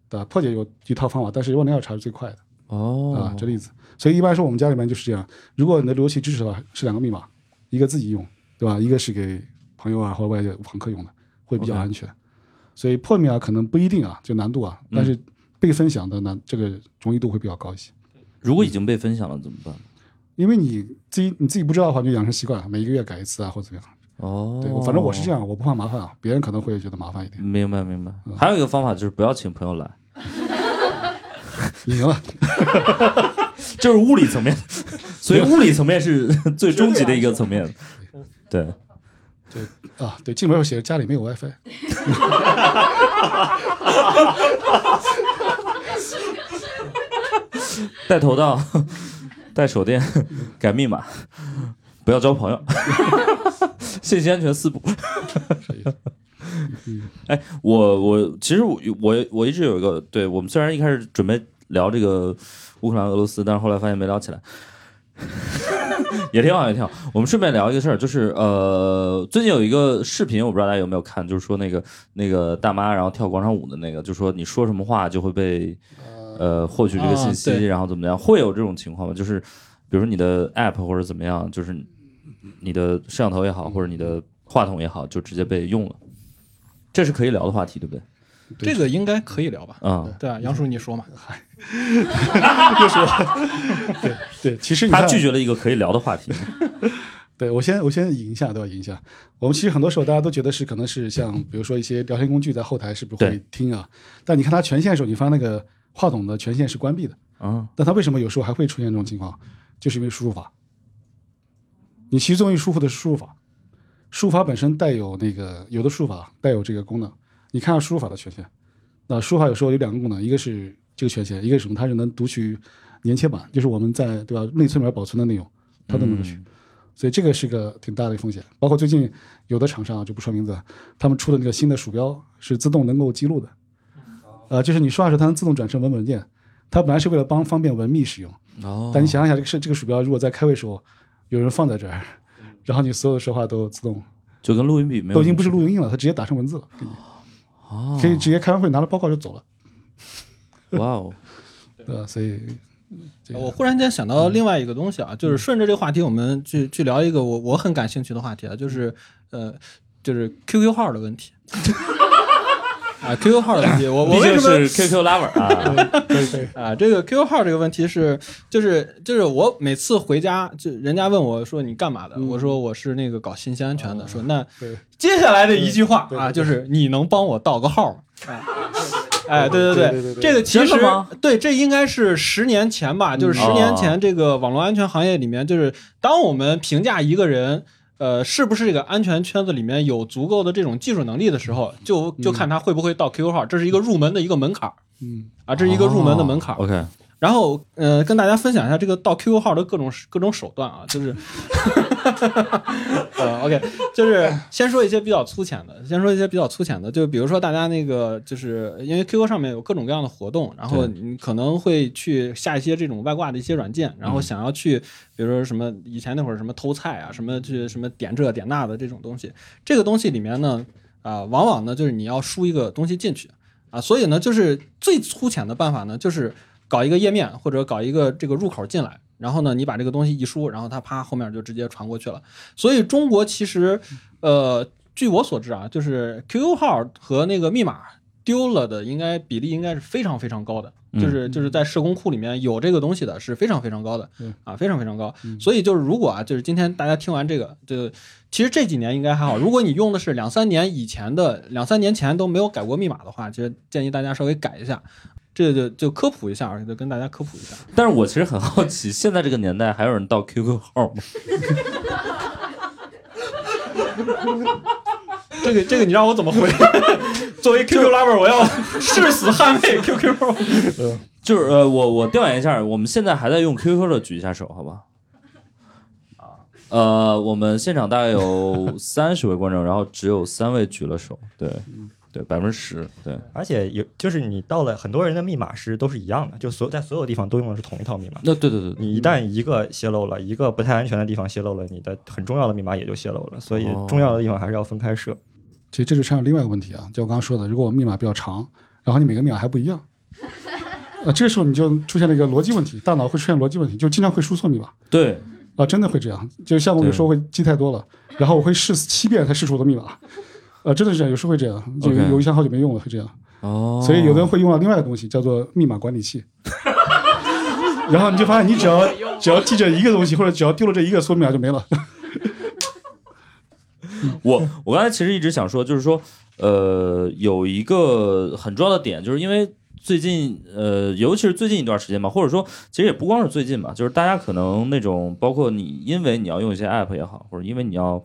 对吧？破解有一套方法，但是万能钥匙查是最快的哦啊，这例子。所以一般说我们家里面就是这样，如果你的路由器支持的话，是两个密码，一个自己用，对吧？一个是给朋友啊或者外界访客用的，会比较安全。所以破密码可能不一定啊，就难度啊，但是被分享的难，这个容易度会比较高一些。如果已经被分享了怎么办？因为你自己你自己不知道的话，就养成习惯，每一个月改一次啊，或者怎么样。哦，对，反正我是这样，我不怕麻烦啊，别人可能会觉得麻烦一点。明白明白。还有一个方法就是不要请朋友来，(laughs) 赢了，(laughs) 就是物理层面，(laughs) 所以物理层面是最终极的一个层面。对，对啊，对，进门时候写着家里没有 WiFi，带头道，带手电，改密码，不要交朋友，(laughs) 信息安全四步。(laughs) 哎，我我其实我我我一直有一个，对我们虽然一开始准备聊这个乌克兰俄罗斯，但是后来发现没聊起来，(laughs) 也挺好也挺好。我们顺便聊一个事儿，就是呃，最近有一个视频，我不知道大家有没有看，就是说那个那个大妈然后跳广场舞的那个，就说你说什么话就会被呃获取这个信息，啊然后怎么样，会有这种情况吗？就是比如说你的 app 或者怎么样，就是你的摄像头也好，或者你的话筒也好，就直接被用了。这是可以聊的话题，对不对？对这个应该可以聊吧？啊、对啊，杨叔你说嘛？(laughs) (laughs) 对对，其实你他拒绝了一个可以聊的话题。(laughs) 对我先我先引一下，对吧？引一下。我们其实很多时候大家都觉得是可能是像比如说一些聊天工具在后台是不是会听啊？但你看它权限的时候，你发现那个话筒的权限是关闭的。啊，但它为什么有时候还会出现这种情况？就是因为输入法。你其实最容易输入的是输入法，输入法本身带有那个有的输入法带有这个功能。你看下输入法的权限，那输入法有时候有两个功能，一个是这个权限，一个是什么？它是能读取粘贴板，就是我们在对吧内存里面保存的内容，它都能读取。所以这个是个挺大的一个风险。包括最近有的厂商啊，就不说名字，他们出的那个新的鼠标是自动能够记录的，呃，就是你刷的时候它能自动转成文本文件。它本来是为了帮方便文秘使用，哦，但你想象一下，这个是这个鼠标如果在开会时候有人放在这儿，然后你所有的说话都自动。就跟录音笔没有，都已经不是录音了，它直接打成文字了，给你哦，可以直接开完会拿了报告就走了，哇哦，(laughs) 对吧？所以这个。我忽然间想到另外一个东西啊，就是顺着这个话题，我们去去聊一个我我很感兴趣的话题啊，就是呃，就是 QQ 号的问题。(laughs) 啊，QQ 号的问题，我我为什么是 QQ lover 啊，可以可以，啊，这个 QQ 号这个问题是，就是就是我每次回家，就人家问我说你干嘛的，嗯我说我是那个搞信息安全的，说那接下来的一句话啊，就是你能帮我盗个号吗？(laughs) 哎，哎，对对对这个其实对，这应该是十年前吧，就是十年前这个网络安全行业里面，就是当我们评价一个人。呃，是不是这个安全圈子里面有足够的这种技术能力的时候，就就看他会不会盗 QQ 号，这是一个入门的一个门槛。儿嗯。啊，这是一个入门的门槛。儿。OK，然后呃，跟大家分享一下这个盗 QQ 号的各种各种手段啊，就是，呃，(laughs) OK，就是先说一些比较粗浅的，先说一些比较粗浅的，就比如说大家那个，就是因为 QQ 上面有各种各样的活动，然后你可能会去下一些这种外挂的一些软件，然后想要去，比如说什么以前那会儿什么偷菜啊，什么去什么点这点那的这种东西，这个东西里面呢，啊、往往呢就是你要输一个东西进去啊，所以呢，就是最粗浅的办法呢，就是搞一个页面或者搞一个这个入口进来，然后呢，你把这个东西一输，然后它啪后面就直接传过去了。所以中国其实，呃，据我所知啊，就是 QQ 号和那个密码丢了的，应该比例应该是非常非常高的。嗯就是就是在社工库里面有这个东西的是非常非常高的嗯啊，非常非常高。所以就是如果啊，就是今天大家听完这个，就其实这几年应该还好。如果你用的是两三年以前的，两三年前都没有改过密码的话，其实建议大家稍微改一下。这就就科普一下，就跟大家科普一下。但是我其实很好奇，现在这个年代还有人盗 QQ 号吗？(laughs) 这个这个你让我怎么回？(laughs) 作为 QQ lover，我要誓死捍卫 QQ 号。(laughs) 就是呃，我我调研一下，我们现在还在用 QQ 的举一下手，好吧？呃，我们现场大概有三十位观众，然后只有三位举了手，对，对，百分之十，对，而且有就是你到了很多人的密码是都是一样的，就所有在所有地方都用的是同一套密码。那对对对，你一旦一个泄露了，一个不太安全的地方泄露了，你的很重要的密码也就泄露了。所以哦重要的地方还是要分开设。其实这就牵扯另外一个问题啊，就我刚刚说的，如果我密码比较长，然后你每个密码还不一样，(laughs) 呃，这时候你就出现了一个逻辑问题，大脑会出现逻辑问题，就经常会输错密码对，啊，真的会这样。就像我有时候会记太多了，然后我会试七遍才试出我的密码，呃，真的是这样，有时候会这样，就有一箱好久没用了，会这样。哦，所以有的人会用到另外的东西，叫做密码管理器。(laughs) 然后你就发现，你只要只要记着一个东西，或者只要丢了这一个，所有密码就没了。(laughs) 我我刚才其实一直想说，就是说，呃，有一个很重要的点，就是因为最近，呃，尤其是最近一段时间吧，或者说，其实也不光是最近吧，就是大家可能那种，包括你，因为你要用一些 app 也好，或者因为你要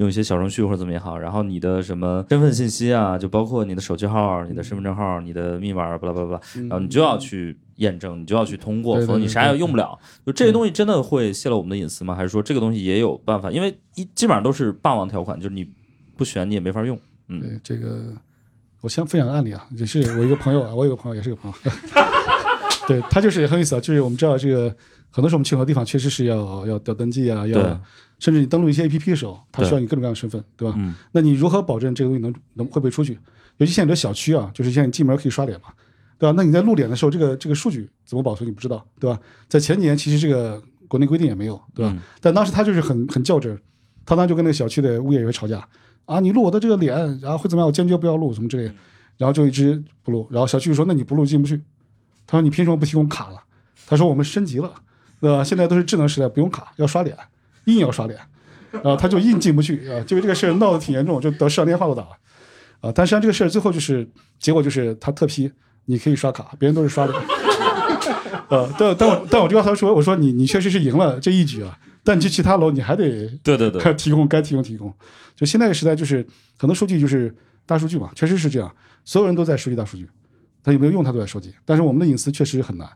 用一些小程序或者怎么也好，然后你的什么身份信息啊，就包括你的手机号、你的身份证号、你的密码，巴拉巴拉巴拉，然后你就要去验证，你就要去通过，否则你啥也用不了。就这些东西真的会泄露我们的隐私吗？还是说这个东西也有办法？因为一基本上都是霸王条款，就是你不选你也没法用。嗯，对这个，我先分享个案例啊，也是我一个朋友啊，我有个朋友也是个朋友，(laughs) 对他就是很有意思啊，就是我们知道这个很多时候我们去很多地方确实是要要要登记啊，要甚至你登录一些 A P P 的时候，它需要你各种各样的身份，对吧？嗯那你如何保证这个东西能能会不会出去？尤其现在有的小区啊，就是现在你进门可以刷脸嘛，对吧？那你在录脸的时候，这个这个数据怎么保存你不知道，对吧？在前几年其实这个国内规定也没有，对吧？嗯但当时他就是很很较真，他当时就跟那个小区的物业也会吵架啊，你录我的这个脸，然后会怎么样？我坚决不要录什么之类的，然后就一直不录。然后小区就说那你不录进不去，他说你凭什么不提供卡了？他说我们升级了，对吧？现在都是智能时代，不用卡，要刷脸，硬要刷脸，然后他就硬进不去啊，就为这个事儿闹得挺严重，就得市长电话都打了啊。但实际上这个事儿最后就是结果就是他特批，你可以刷卡，别人都是刷脸。(laughs) 呃，但但我但我就要他说，我说你你确实是赢了这一局啊，但你去其他楼你还得对对对，该提供该提供提供。就现在这个时代，就是很多数据就是大数据嘛，确实是这样，所有人都在收集大数据，他有没有用他都在收集，但是我们的隐私确实很难。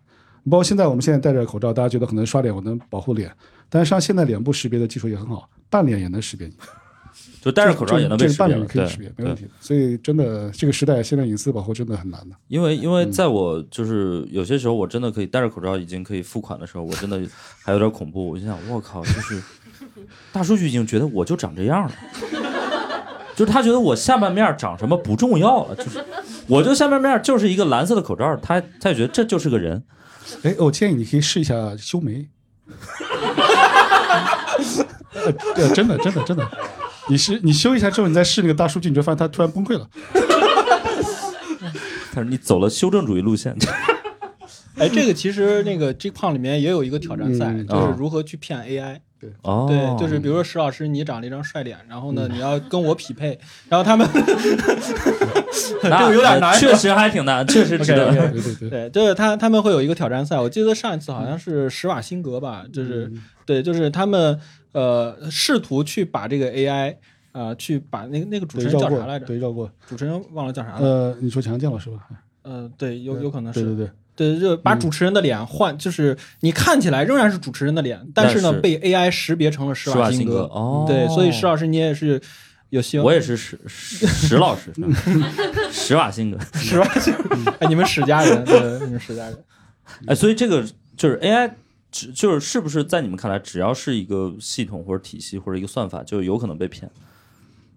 包括现在我们现在戴着口罩，大家觉得可能刷脸我能保护脸，但是实际上现在脸部识别的技术也很好，半脸也能识别你，(laughs) 就戴着口罩也能被识别。对半脸也可以识别，没问，题。所以真的这个时代现在隐私保护真的很难的。因为因嗯为在我就是有些时候我真的可以戴着口罩已经可以付款的时候，我真的还有点恐怖。我就想，我靠，就是大数据已经觉得我就长这样了。就是他觉得我下半面长什么不重要了，就是我就下半面就是一个蓝色的口罩，他他也觉得这就是个人。哎，我建议你可以试一下修眉。(laughs) 呃，真的，真的，真的，你是你修一下之后，你再试那个大数据，你就发现它突然崩溃了。(laughs) 他说你走了修正主义路线，(laughs) 哎，这个其实那个 G 胖里面也有一个挑战赛，嗯就是如何去骗 AI。哦，对，就是比如说石老师，你长了一张帅脸，然后呢，你要跟我匹配，然后他们这那个有点难，确实还挺难，确实 (laughs) 值得。OK，OK 对对对，对，就是他他们会有一个挑战赛，我记得上一次好像是施瓦辛格吧，就是、对，就是他们呃试图去把这个 AI 呃去把那个那个主持人叫啥来，着？对绕过。主持人忘了叫啥了。呃，你说强健了是吧？呃，对，有有可能是对对对，对，就把主持人的脸换，就是你看起来仍然是主持人的脸，但是呢是被 AI 识别成了施施瓦辛辛格哦对，所以施老师你也是有希望。我也是史史史老师，史 (laughs) 瓦辛格。施瓦辛格，(laughs) 哎，你们史家人，对，你们史家人。哎，所以这个就是 AI，只就是是不是在你们看来，只要是一个系统或者体系或者一个算法，就有可能被骗？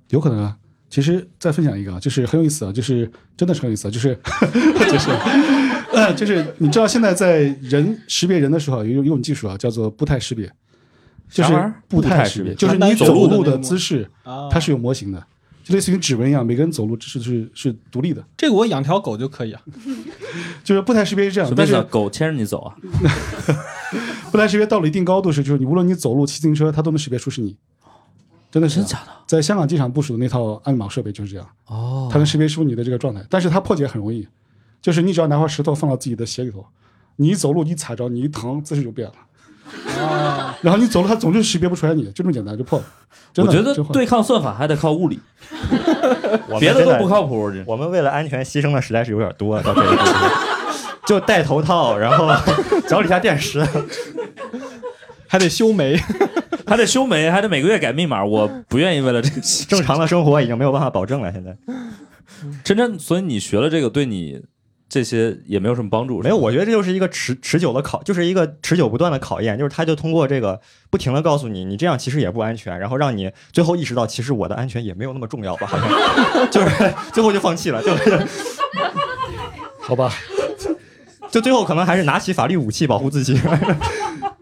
有可能啊。其实再分享一个啊，就是很有意思啊，就是真的是很有意思啊，就是 (laughs) 就是呃，就是你知道现在在人识别人的时候，有有一种技术啊，叫做步态识别，就是步步态识别就是你走路的姿势，啊，它是有模型的，就类似于指纹一样，每个人走路姿势是是独立的。这个我养条狗就可以啊。(laughs) 就是步态识别是这样，但是？狗牵着你走啊？(laughs) 步态识别到了一定高度时，就是你无论你走路、骑自行车，它都能识别出是你。真的真假的？在香港机场部署的那套安保设备就是这样，哦它能识别出你的这个状态，但是它破解很容易，就是你只要拿块石头放到自己的鞋里头，你一走路你踩着，你一疼姿势就变了。啊然后你走路，它总是识别不出来你，就这么简单就破了。真我觉得对抗算法还得靠物理，别的都不靠谱。我们为了安全牺牲的实在是有点多，到这个地步，就戴头套，然后脚底下垫石，还得修眉，还得修眉，还得每个月改密码，我不愿意为了这个正常的生活已经没有办法保证了。现在真真，所以你学了这个，对你这些也没有什么帮助。没有，我觉得这就是一个持持久的考，就是一个持久不断的考验，就是他就通过这个不停的告诉你，你这样其实也不安全，然后让你最后意识到，其实我的安全也没有那么重要吧，好 (laughs) 像就是 (laughs) 最后就放弃了，就是 (laughs) 好吧，就最后可能还是拿起法律武器保护自己。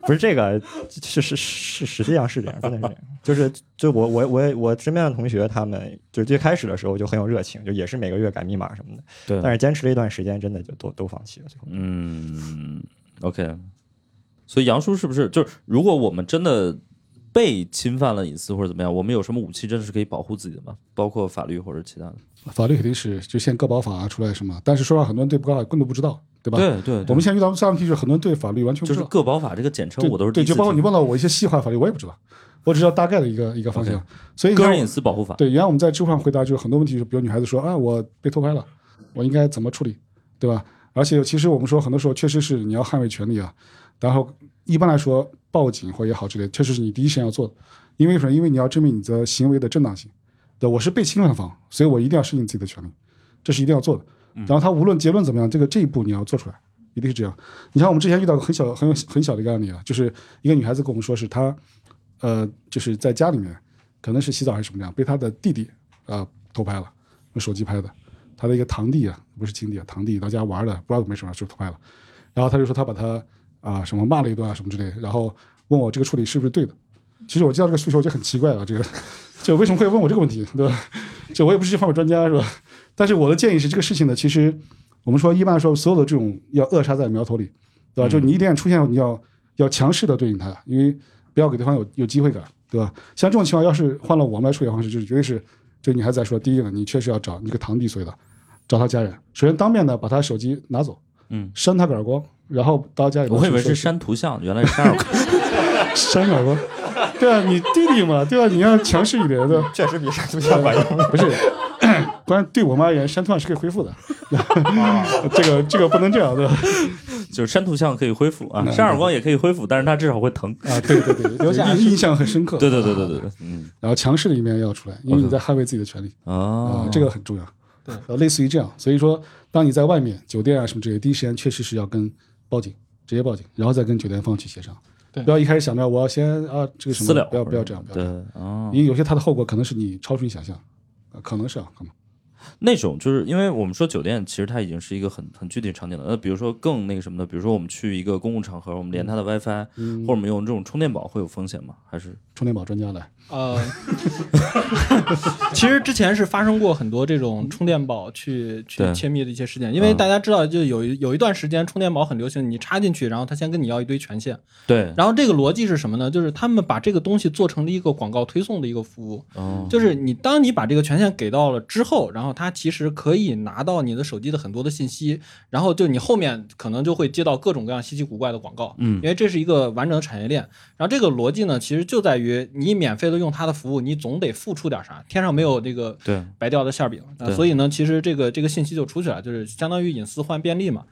不是这个，是是是，实际上是这样，真的是这样。就是就我我我我身边的同学，他们就最开始的时候就很有热情，就也是每个月改密码什么的。对，但是坚持了一段时间，真的就都都放弃了。最后嗯，OK。所以杨叔是不是就是，如果我们真的被侵犯了隐私或者怎么样，我们有什么武器真的是可以保护自己的吗？包括法律或者其他的？法律肯定是就现在个保法啊出来什么，但是说实话，很多人对个保法根本不知道，对吧？对对，我们现在遇到最大问题就是很多人对法律完全不知道。就是个保法这个简称，对对，我都是第一次就包括你问到我一些细化法律，我也不知道，我只知道大概的一个一个方向。所以个人隐私保护法。对，原来我们在知乎上回答就是很多问题，就比如女孩子说啊，我被偷拍了，我应该怎么处理，对吧？而且其实我们说很多时候确实是你要捍卫权利啊，然后一般来说报警或也好之类，确实是你第一时间要做的，因为什么？因为你要证明你的行为的正当性。对，我是被侵犯方，所以我一定要适应自己的权利，这是一定要做的。然后他无论结论怎么样，这个这一步你要做出来，一定是这样。你像我们之前遇到个很小很有很小的一个案例啊，就是一个女孩子跟我们说是她，呃，就是在家里面可能是洗澡还是什么样，被她的弟弟啊、呃偷拍了，用手机拍的。她的一个堂弟啊，不是亲弟啊，堂弟到家玩的，不知道怎么回事就偷拍了。然后他就说他把他啊、什么骂了一顿啊什么之类的，然后问我这个处理是不是对的。其实我接到这个需求就很奇怪啊，这个就为什么会问我这个问题，对吧？就我也不是这方面专家，是吧？但是我的建议是，这个事情呢，其实我们说一般来说，所有的这种要扼杀在苗头里，对吧？就你一旦出现，你要要强势的对应它，因为不要给对方有有机会感，对吧？像这种情况，要是换了我们来处理方式，就是绝对是这个女孩子来说，第一个，你确实要找你这个堂弟所谓的，找他家人，首先当面呢把他手机拿走，嗯，扇他个耳光，然后到家里边我以为是删图像，原来是删耳光。扇耳光，对啊，你弟弟嘛，对吧？你要强势一点，对吧？确实比删图像管用。(laughs) 不是，(coughs) 关键对我们而言，删图像是可以恢复的，(laughs) 这个这个不能这样，对吧？就是删图像可以恢复啊，嗯删耳光也可以恢复，但是它至少会疼。啊，(laughs) 对对对，留下印印象很深刻。对对对对对对，嗯然后强势的一面要出来，因为你在捍卫自己的权利哦啊，，这个很重要。对呃，类似于这样，所以说，当你在外面酒店啊什么之类，第一时间确实是要跟报警，直接报警，然后再跟酒店方去协商。对不要一开始想着我要先啊这个什么，私了不要不要这样，不要对这样，哦因，为有些它的后果可能是你超出你想象，啊，可能是啊，可能。那种就是因为我们说酒店，其实它已经是一个很很具体的场景了。那，比如说更那个什么的，比如说我们去一个公共场合，我们连它的 WiFi，、嗯或者我们用这种充电宝会有风险吗？还是充电宝专家来，呃，(laughs) 其实之前是发生过很多这种充电宝去去窃密的一些事件，因为嗯大家知道，就有一有一段时间充电宝很流行，你插进去，然后他先跟你要一堆权限，对？然后这个逻辑是什么呢？就是他们把这个东西做成了一个广告推送的一个服务，哦，就是你当你把这个权限给到了之后，然后它其实可以拿到你的手机的很多的信息，然后就你后面可能就会接到各种各样稀奇古怪的广告，嗯因为这是一个完整的产业链。然后这个逻辑呢，其实就在于你免费的用他的服务，你总得付出点啥，天上没有这个对白掉的馅饼啊，所以呢，其实这个这个信息就出去了，就是相当于隐私换便利嘛。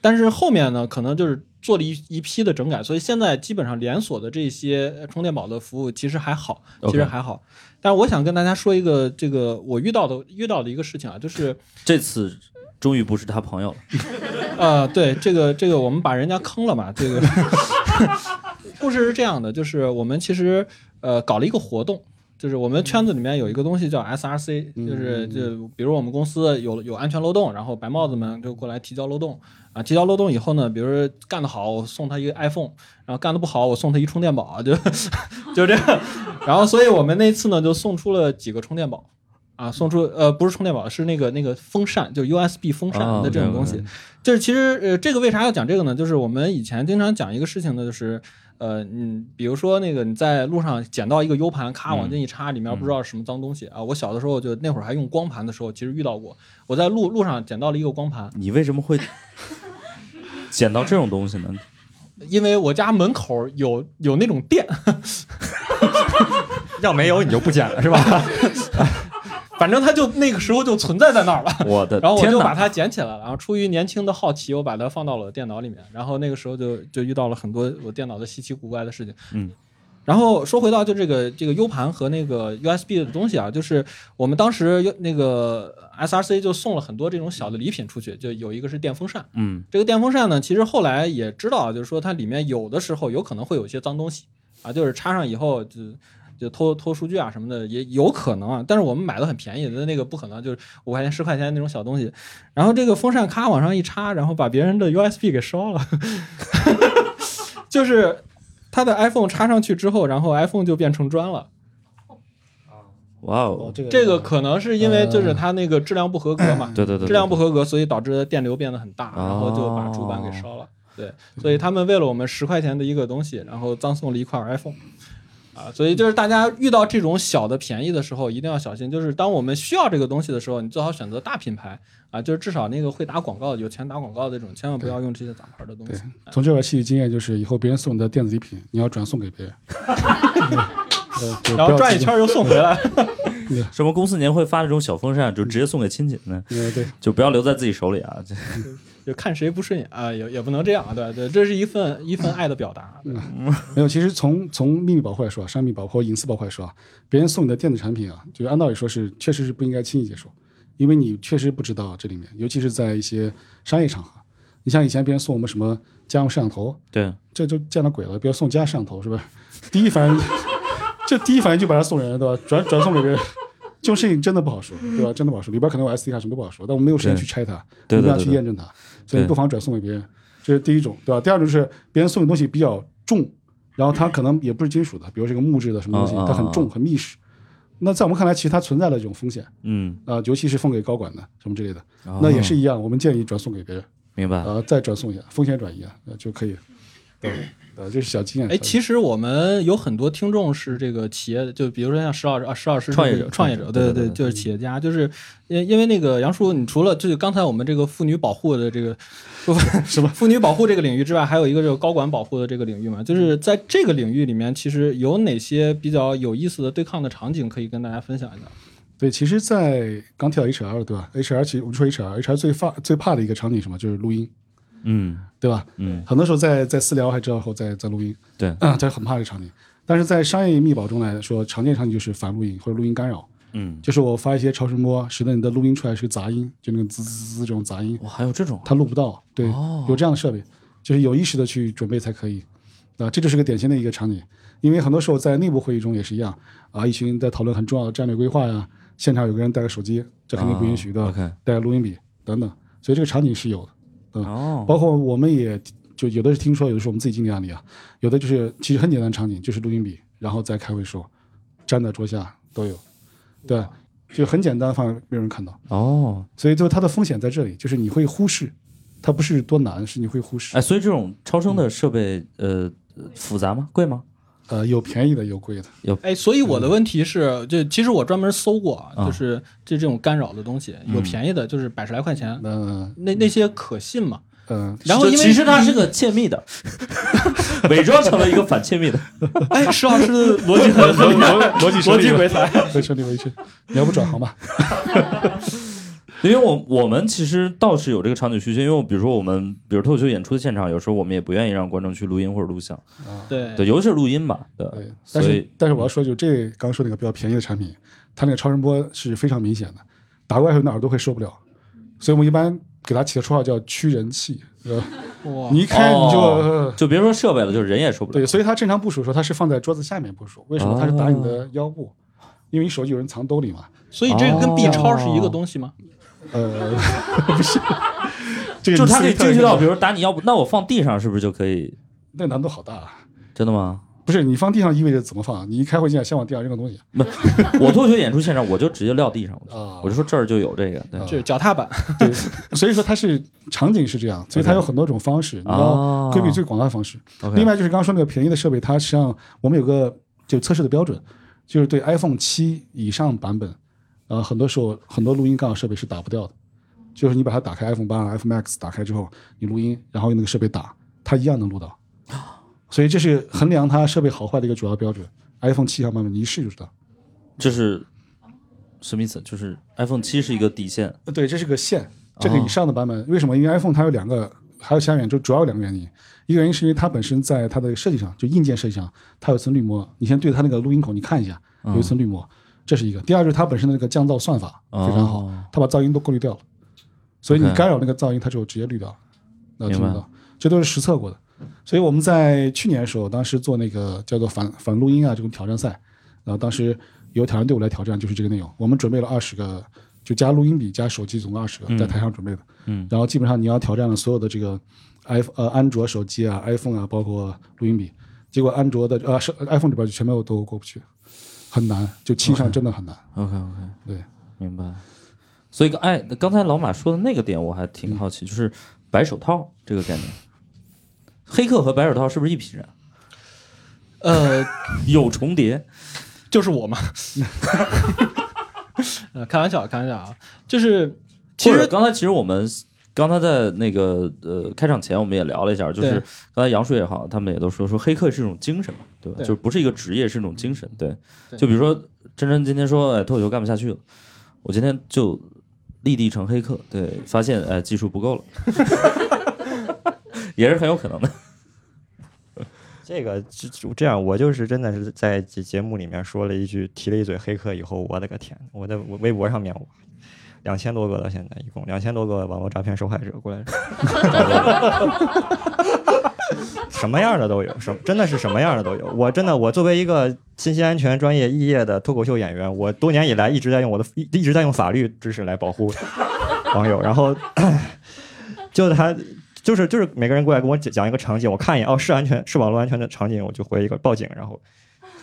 但是后面呢，可能就是做了一一批的整改，所以现在基本上连锁的这些呃充电宝的服务其实还好，其实还好。但是我想跟大家说一个这个我遇到的遇到的一个事情啊，就是这次终于不是他朋友了。(laughs) 呃，对这个这个我们把人家坑了嘛，这个 (laughs) 故事是这样的，就是我们其实呃搞了一个活动。就是我们圈子里面有一个东西叫 SRC，就是就比如我们公司有有安全漏洞，然后白帽子们就过来提交漏洞啊，提交漏洞以后呢，比如说干得好，我送他一个 iPhone，然后干得不好，我送他一充电宝，就 (laughs) 就这样。然后所以我们那次呢就送出了几个充电宝啊，送出呃不是充电宝，是那个那个风扇，就 USB 风扇哦的这种东西。就是其实呃，这个为啥要讲这个呢？就是我们以前经常讲一个事情呢，就是呃，你，比如说那个你在路上捡到一个 U 盘，咔往进一插，里面不知道什么脏东西啊。我小的时候就那会儿还用光盘的时候，其实遇到过。我在路路上捡到了一个光盘，你为什么会捡到这种东西呢？(laughs) 因为我家门口有有那种店，(laughs) 要没有你就不捡了是吧？反正它就那个时候就存在在那儿了。(laughs) 我的然后我！就把它捡起来了，然后出于年轻的好奇，我把它放到了我电脑里面。然后那个时候就就遇到了很多我电脑的稀奇古怪的事情。嗯然后说回到就这个这个 U 盘和那个 USB 的东西啊，就是我们当时那个 SRC 就送了很多这种小的礼品出去，就有一个是电风扇。嗯这个电风扇呢，其实后来也知道，就是说它里面有的时候有可能会有一些脏东西啊，就是插上以后就就偷偷数据啊什么的也有可能啊。但是我们买的很便宜的那个不可能，就是五块钱十块钱那种小东西。然后这个风扇咔往上一插，然后把别人的 USB 给烧了，(laughs) 就是他的 iPhone 插上去之后，然后 iPhone 就变成砖了。哇哦，，哦这个这个可能是因为就是它那个质量不合格嘛，对对对，质量不合格，所以导致电流变得很大，哦然后就把主板给烧了。对，所以他们为了我们十块钱的一个东西，然后赠送了一块 iPhone。啊，所以就是大家遇到这种小的便宜的时候，一定要小心。就是当我们需要这个东西的时候，你最好选择大品牌啊，就是至少那个会打广告、有钱打广告的这种，千万不要用这些杂牌的东西。从这边吸取经验，就是以后别人送你的电子礼品，你要转送给别人，(laughs) 然后转一圈又送回来。(laughs) 什么公司年会发这种小风扇，就直接送给亲戚呢，呃对，就不要留在自己手里啊。这就看谁不顺眼啊，也也不能这样啊，对对，这是一份一份爱的表达。对 (laughs) 没有，其实从从秘密保护来说啊，商品保护或隐私保护来说啊，别人送你的电子产品啊，就是按道理说是确实是不应该轻易接受，因为你确实不知道这里面，尤其是在一些商业场合。你像以前别人送我们什么家用摄像头，对，这就见到鬼了，别送家摄像头是不是？第一反应，(laughs) 这第一反应就把它送人了，对吧？转转送给别人，这种事情真的不好说，对吧？真的不好说，里边可能有 SD 卡什么都不好说，但我们没有时间去拆它，对对没办法对对去验证它，所以不妨转送给别人，这是第一种，对吧？第二种是别人送的东西比较重，然后它可能也不是金属的，比如这个木质的什么东西它很重啊很密实。那在我们看来，其实它存在的这种风险嗯，啊、尤其是送给高管的什么之类的，哦那也是一样，我们建议转送给别人，明白。呃，再转送一下，风险转移啊，呃就可以。对，呃，这是小经验。哎，其实我们有很多听众是这个企业，就比如说像石老师啊，石老师创业者创业者，对对，对就是企业家，就是因因为那个杨叔，你除了就是刚才我们这个妇女保护的这个不 (laughs) 是吧妇女保护这个领域之外，还有一个这个高管保护的这个领域嘛，就是在这个领域里面，其实有哪些比较有意思的对抗的场景可以跟大家分享一下？对，其实，在刚提到 HR，对吧？HR 其实我们说 HR，HR 最怕最怕的一个场景是什么？就是录音，嗯对吧？嗯，很多时候在在私聊还知道后在在录音，对嗯，这很怕这个场景。但是在商业密保中来说，常见场景就是反录音或者录音干扰，嗯，就是我发一些超声波，使得你的录音出来是个杂音，就那个滋滋滋这种杂音，哇，还有这种，它录不到。对，哦有这样的设备，就是有意识的去准备才可以。啊，这就是个典型的一个场景，因为很多时候在内部会议中也是一样啊，一群人在讨论很重要的战略规划呀，现场有个人带个手机，这肯定不允许的，哦 OK 带个录音笔等等，所以这个场景是有的。哦，包括我们也就有的是听说，有的是我们自己经历案例啊，有的就是其实很简单的场景，就是录音笔，然后在开会时候粘在桌下都有，对，就很简单，放没有人看到，哦，所以就它的风险在这里，就是你会忽视，它不是多难，是你会忽视哎，。所以这种超声的设备，呃，复杂吗？贵吗？呃，有便宜的，有贵的，有哎，所以我的问题是，就其实我专门搜过就是这这种干扰的东西，有便宜的，就是百十来块钱，嗯那那些可信吗？嗯，然后因为其实它是个窃密的，(laughs) 伪装成了一个反窃密的。(laughs) 哎，石老师的逻辑很逻辑逻辑鬼才。会顺利回去。你要不转行吧？(laughs) 因为我我们其实倒是有这个场景需求，因为我比如说我们比如脱口秀演出的现场，有时候我们也不愿意让观众去录音或者录像，对。对，尤其是录音吧，对，对，但是所以但是我要说，就这刚说那个比较便宜的产品，它那个超声波是非常明显的，打过来后你的耳朵会受不了，所以我们一般给它起的绰号叫驱人器，呃，哇。你一开你就、就别说设备了，就是人也受不了。对，所以它正常部署的时候，它是放在桌子下面部署，为什么？它是打你的腰部，因为你手机有人藏兜里嘛，所以这个跟 B 超是一个东西吗？呃，(laughs) 不是，这个就它可以精确到，比如打你腰部，那我放地上是不是就可以？那个难度好大啊。真的吗？不是你放地上意味着怎么放？你一开会进来先往地上扔个东西不，(laughs) 我脱口秀演出现场我就直接撂地上，啊我就说这儿就有这个，对，就是脚踏板。对，所以说它是场景是这样，所以它有很多种方式，你哦要规避最广大的方式。另外就是刚刚说那个便宜的设备，它实际上我们有个就测试的标准，就是对 iPhone 七以上版本，呃，很多时候很多录音干扰设备是打不掉的，就是你把它打开 iPhone 八、iPhone Max 打开之后，你录音，然后用那个设备打，它一样能录到。所以这是衡量它设备好坏的一个主要标准。iPhone 七以上版本你一试就知道。这是什么意思？就是 iPhone 七是一个底线，呃对，这是个线，这个以上的版本，为什么？因为 iPhone 它有两个还有其他原因，就主要有两个原因。一个原因是因为它本身在它的设计上，就硬件设计上，它有一层滤膜。你先对它那个录音口，你看一下，有一层滤膜，这是一个。第二就是它本身的那个降噪算法非常好，哦它把噪音都过滤掉了，所以你干扰那个噪音，它就直接滤掉了，能听明白得到。这都是实测过的。所以我们在去年的时候，当时做那个叫做反反录音啊这种挑战赛，然后当时有挑战队伍来挑战，就是这个内容。我们准备了二十个，就加录音笔加手机，总共二十个，在台上准备的。嗯然后基本上你要挑战了所有的这个 i 呃安卓手机啊、iPhone 啊，包括录音笔，结果安卓的呃是 iPhone 里边就全部都过不去，很难，就气上真的很难。OK OK，对，明白。所以刚哎，刚才老马说的那个点我还挺好奇，就是白手套这个概念。黑客和白手套是不是一批人？呃，(laughs) 有重叠？就是我嘛。(laughs) 呃，开玩笑，开玩笑啊，就是其实刚才其实我们刚才在那个呃开场前我们也聊了一下，就是刚才杨叔也好，他们也都说说黑客是一种精神嘛，对吧？对就是不是一个职业，是一种精神。对，对就比如说真真今天说哎脱口秀干不下去了，我今天就立地成黑客，对，发现哎技术不够了，(laughs) 也是很有可能的。这个这这这样，我就是真的是在节节目里面说了一句，提了一嘴黑客以后，我的个天，我在微博上面我两千多个了，现在一共两千多个网络诈骗受害者过来 (laughs) (laughs) 什么样的都有，什真的是什么样的都有。我真的，我作为一个信息安全专业肄业的脱口秀演员，我多年以来一直在用我的一一直在用法律知识来保护 (laughs) 网友，然后就他就是就是每个人过来跟我讲讲一个场景，我看一眼，哦，是安全是网络安全的场景，我就回一个报警，然后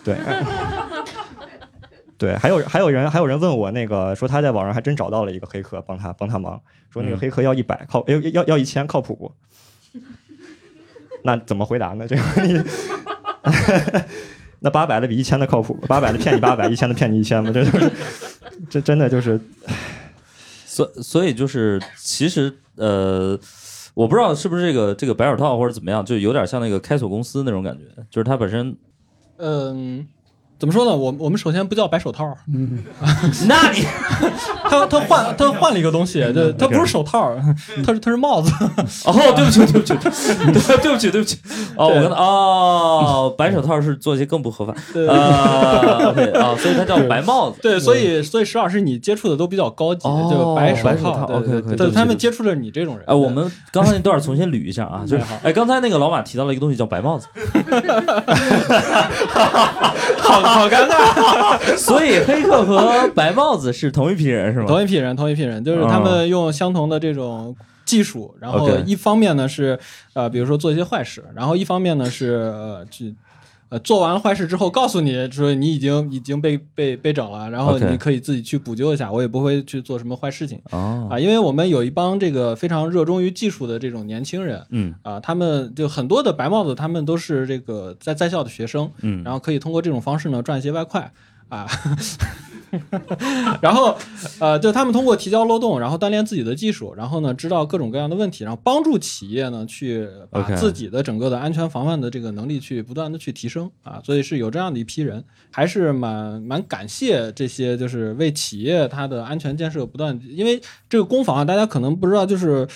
对。(laughs) 对，还有还有人还有人问我那个说他在网上还真找到了一个黑客帮他帮他忙，说那个嗯黑客要一百靠要要要一千靠谱不？那怎么回答呢？这个问题，(laughs) 那八百的比一千的靠谱，八百的骗你八百，一千的骗你一千嘛？这就是这真的就是所所以就是其实呃，我不知道是不是这个这个白手套或者怎么样，就有点像那个开锁公司那种感觉，就是它本身。嗯，怎么说呢？我我们首先不叫白手套，嗯 (laughs) 那你他他换他换了一个东西，对，他不是手套，他是他是帽子。哦，对不起，对不起，对对不起，对不起。哦，我跟他哦，白手套是做一些更不合法对啊。所以他叫白帽子。对，所以所以石老师你接触的都比较高级，哦就白白手套套对他们接触的是你这种人。哎，我们刚才那段重新捋一下啊，(laughs) 就是哎，刚才那个老马提到了一个东西叫白帽子，(laughs) 好 (laughs) 好尴尬。(laughs) 所以黑客和白帽子是同一批人是吗？同一批人，同一批人，就是他们用相同的这种技术，然后一方面呢是呃，比如说做一些坏事，然后一方面呢是呃去。呃，做完了坏事之后，告诉你说你已经已经被被被整了，然后你可以自己去补救一下，我也不会去做什么坏事情哦，啊，因为我们有一帮这个非常热衷于技术的这种年轻人嗯。啊，他们就很多的白帽子，他们都是这个在在校的学生，嗯，然后可以通过这种方式呢赚一些外快。啊。(laughs) (laughs) 然后，呃，就他们通过提交漏洞，然后锻炼自己的技术，然后呢，知道各种各样的问题，然后帮助企业呢去把自己的整个的安全防范的这个能力去不断的去提升啊，所以是有这样的一批人，还是蛮蛮感谢这些就是为企业它的安全建设不断，因为这个攻防啊，大家可能不知道，就是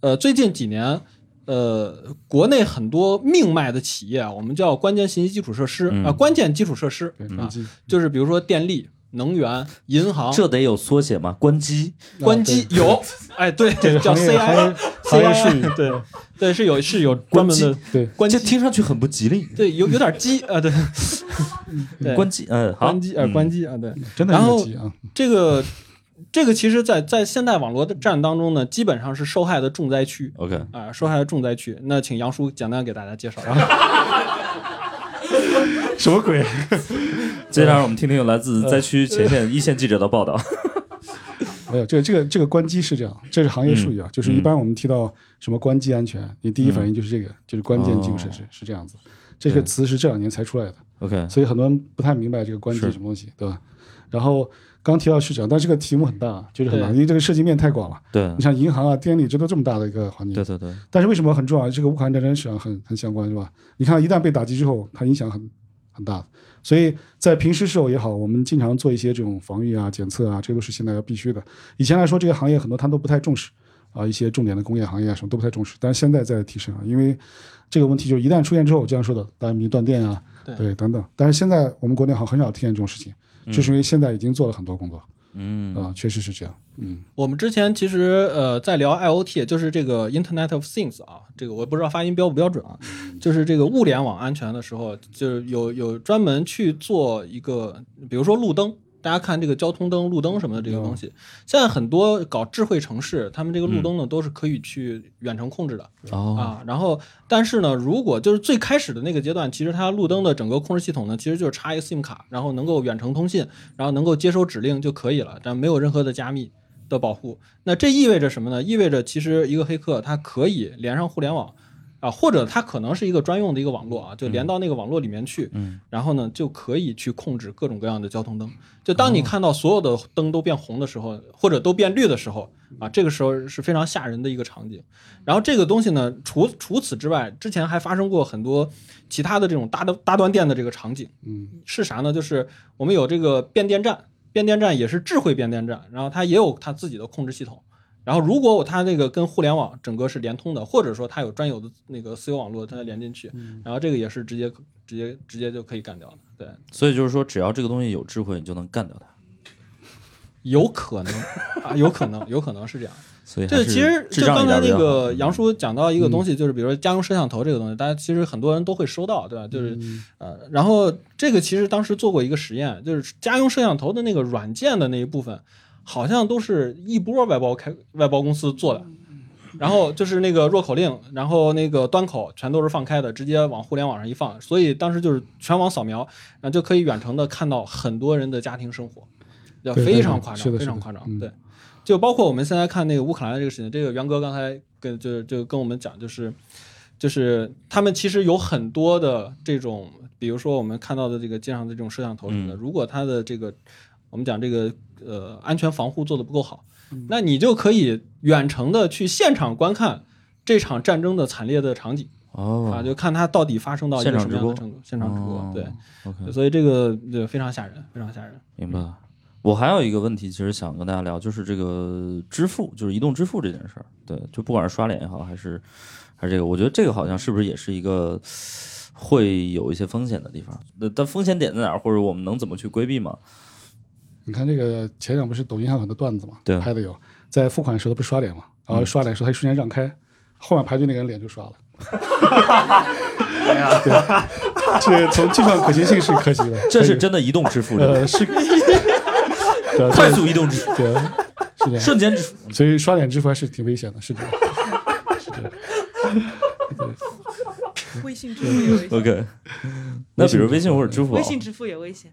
呃最近几年。呃，国内很多命脉的企业啊，我们叫关键信息基础设施啊、嗯。关键基础设施对，啊就是比如说电力、能源、银行、这得有缩写吗？关机。关机有，哎，对，这个叫行业行 CI 业行业术语。对对，是有是有专门的对。关机，听上去很不吉利。对，有有点机啊，对，(laughs) 对，关机，嗯，好，关机啊，嗯。关机啊，对，真的然后这个这个其实在，在现代网络的战当中呢，基本上是受害的重灾区。OK，啊，受害的重灾区。那请杨叔简单给大家介绍一下。(laughs) 什么鬼？接下来我们听听来自灾区前线一线记者的报道。(laughs) 没有，这个这个这个关机是这样，这是行业术语啊，就是一般我们提到什么关机安全，你第一反应就是这个，就是关键基础设施是这样子。这个词是这两年才出来的，OK，所以很多人不太明白这个关机什么东西，对吧？然后刚提到市场，但这个题目很大，就是很大，因为这个涉及面太广了。对你像银行啊、电力，这都这么大的一个环境。对对对，但是为什么很重要？这个乌克兰战争实际上很很相关，是吧？你看，一旦被打击之后，它影响很很大的。所以在平时时候也好，我们经常做一些这种防御啊、检测啊，这都是现在要必须的。以前来说，这个行业很多他都不太重视啊，一些重点的工业行业啊什么都不太重视，但是现在在提升啊，因为这个问题就是一旦出现之后，我经常说的，大家民断电啊，对等等。但是现在我们国内好像很少出现这种事情，就是因为现在已经做了很多工作啊，确实是这样。嗯，我们之前其实呃在聊 IoT，就是这个 Internet of Things 啊，这个我不知道发音标不标准啊，就是这个物联网安全的时候，就是有有专门去做一个，比如说路灯。大家看这个交通灯、路灯什么的这个东西，现在很多搞智慧城市，他们这个路灯呢都是可以去远程控制的。哦，啊，然后但是呢，如果就是最开始的那个阶段，其实它路灯的整个控制系统呢，其实就是插一个 SIM 卡，然后能够远程通信，然后能够接收指令就可以了，但没有任何的加密的保护。那这意味着什么呢？意味着其实一个黑客他可以连上互联网。啊，或者它可能是一个专用的一个网络啊，就连到那个网络里面去，嗯，然后呢就可以去控制各种各样的交通灯。就当你看到所有的灯都变红的时候，或者都变绿的时候，啊，这个时候是非常吓人的一个场景。然后这个东西呢，除除此之外，之前还发生过很多其他的这种搭的大断电的这个场景。嗯，是啥呢？就是我们有这个变电站，变电站也是智慧变电站，然后它也有它自己的控制系统。然后，如果它那个跟互联网整个是连通的，或者说它有专有的那个私有网络，它连进去，然后这个也是直接直接直接就可以干掉的。对，所以就是说，只要这个东西有智慧，你就能干掉它。有可能 (laughs) 啊，有可能，有可能是这样。对，所以这其实就刚才那个杨叔讲到一个东西，就是比如说家用摄像头这个东西，大家其实很多人都会收到，对吧？就是呃，然后这个其实当时做过一个实验，就是家用摄像头的那个软件的那一部分，好像都是一波外包开外包公司做的。然后就是那个弱口令，然后那个端口全都是放开的，直接往互联网上一放，所以当时就是全网扫描，然后就可以远程的看到很多人的家庭生活，要非常夸张，非常夸张，嗯对。就包括我们现在看那个乌克兰的这个事情，这个袁哥刚才跟就就跟我们讲，就是就是他们其实有很多的这种，比如说我们看到的这个街上的这种摄像头什么的，嗯如果它的这个我们讲这个呃安全防护做的不够好，嗯那你就可以远程的去现场观看这场战争的惨烈的场景、哦啊，就看它到底发生到一个什么样的现场直播程度，现场直播，哦对，OK，所以这个就非常吓人，非常吓人。明白。我还有一个问题，其实想跟大家聊，就是这个支付，就是移动支付这件事儿。对，就不管是刷脸也好，还是还是这个，我觉得这个好像是不是也是一个会有一些风险的地方？那但风险点在哪儿，或者我们能怎么去规避吗？你看这个前两不是抖音上很多段子嘛，对拍的有，在付款的时候不是刷脸嘛，然后刷脸的时候他一瞬间让开，后面排队那个人脸就刷了。(laughs) 对，这从技术上可行性是可行的，这是真的移动支付，呃是，(laughs) 对快速移动支付，对，是这样。瞬间支付。所以刷脸支付还是挺危险的，是这样，(laughs) 是这样。微信支付也危险，OK，那比如微信或者支付宝微，信支付也危险。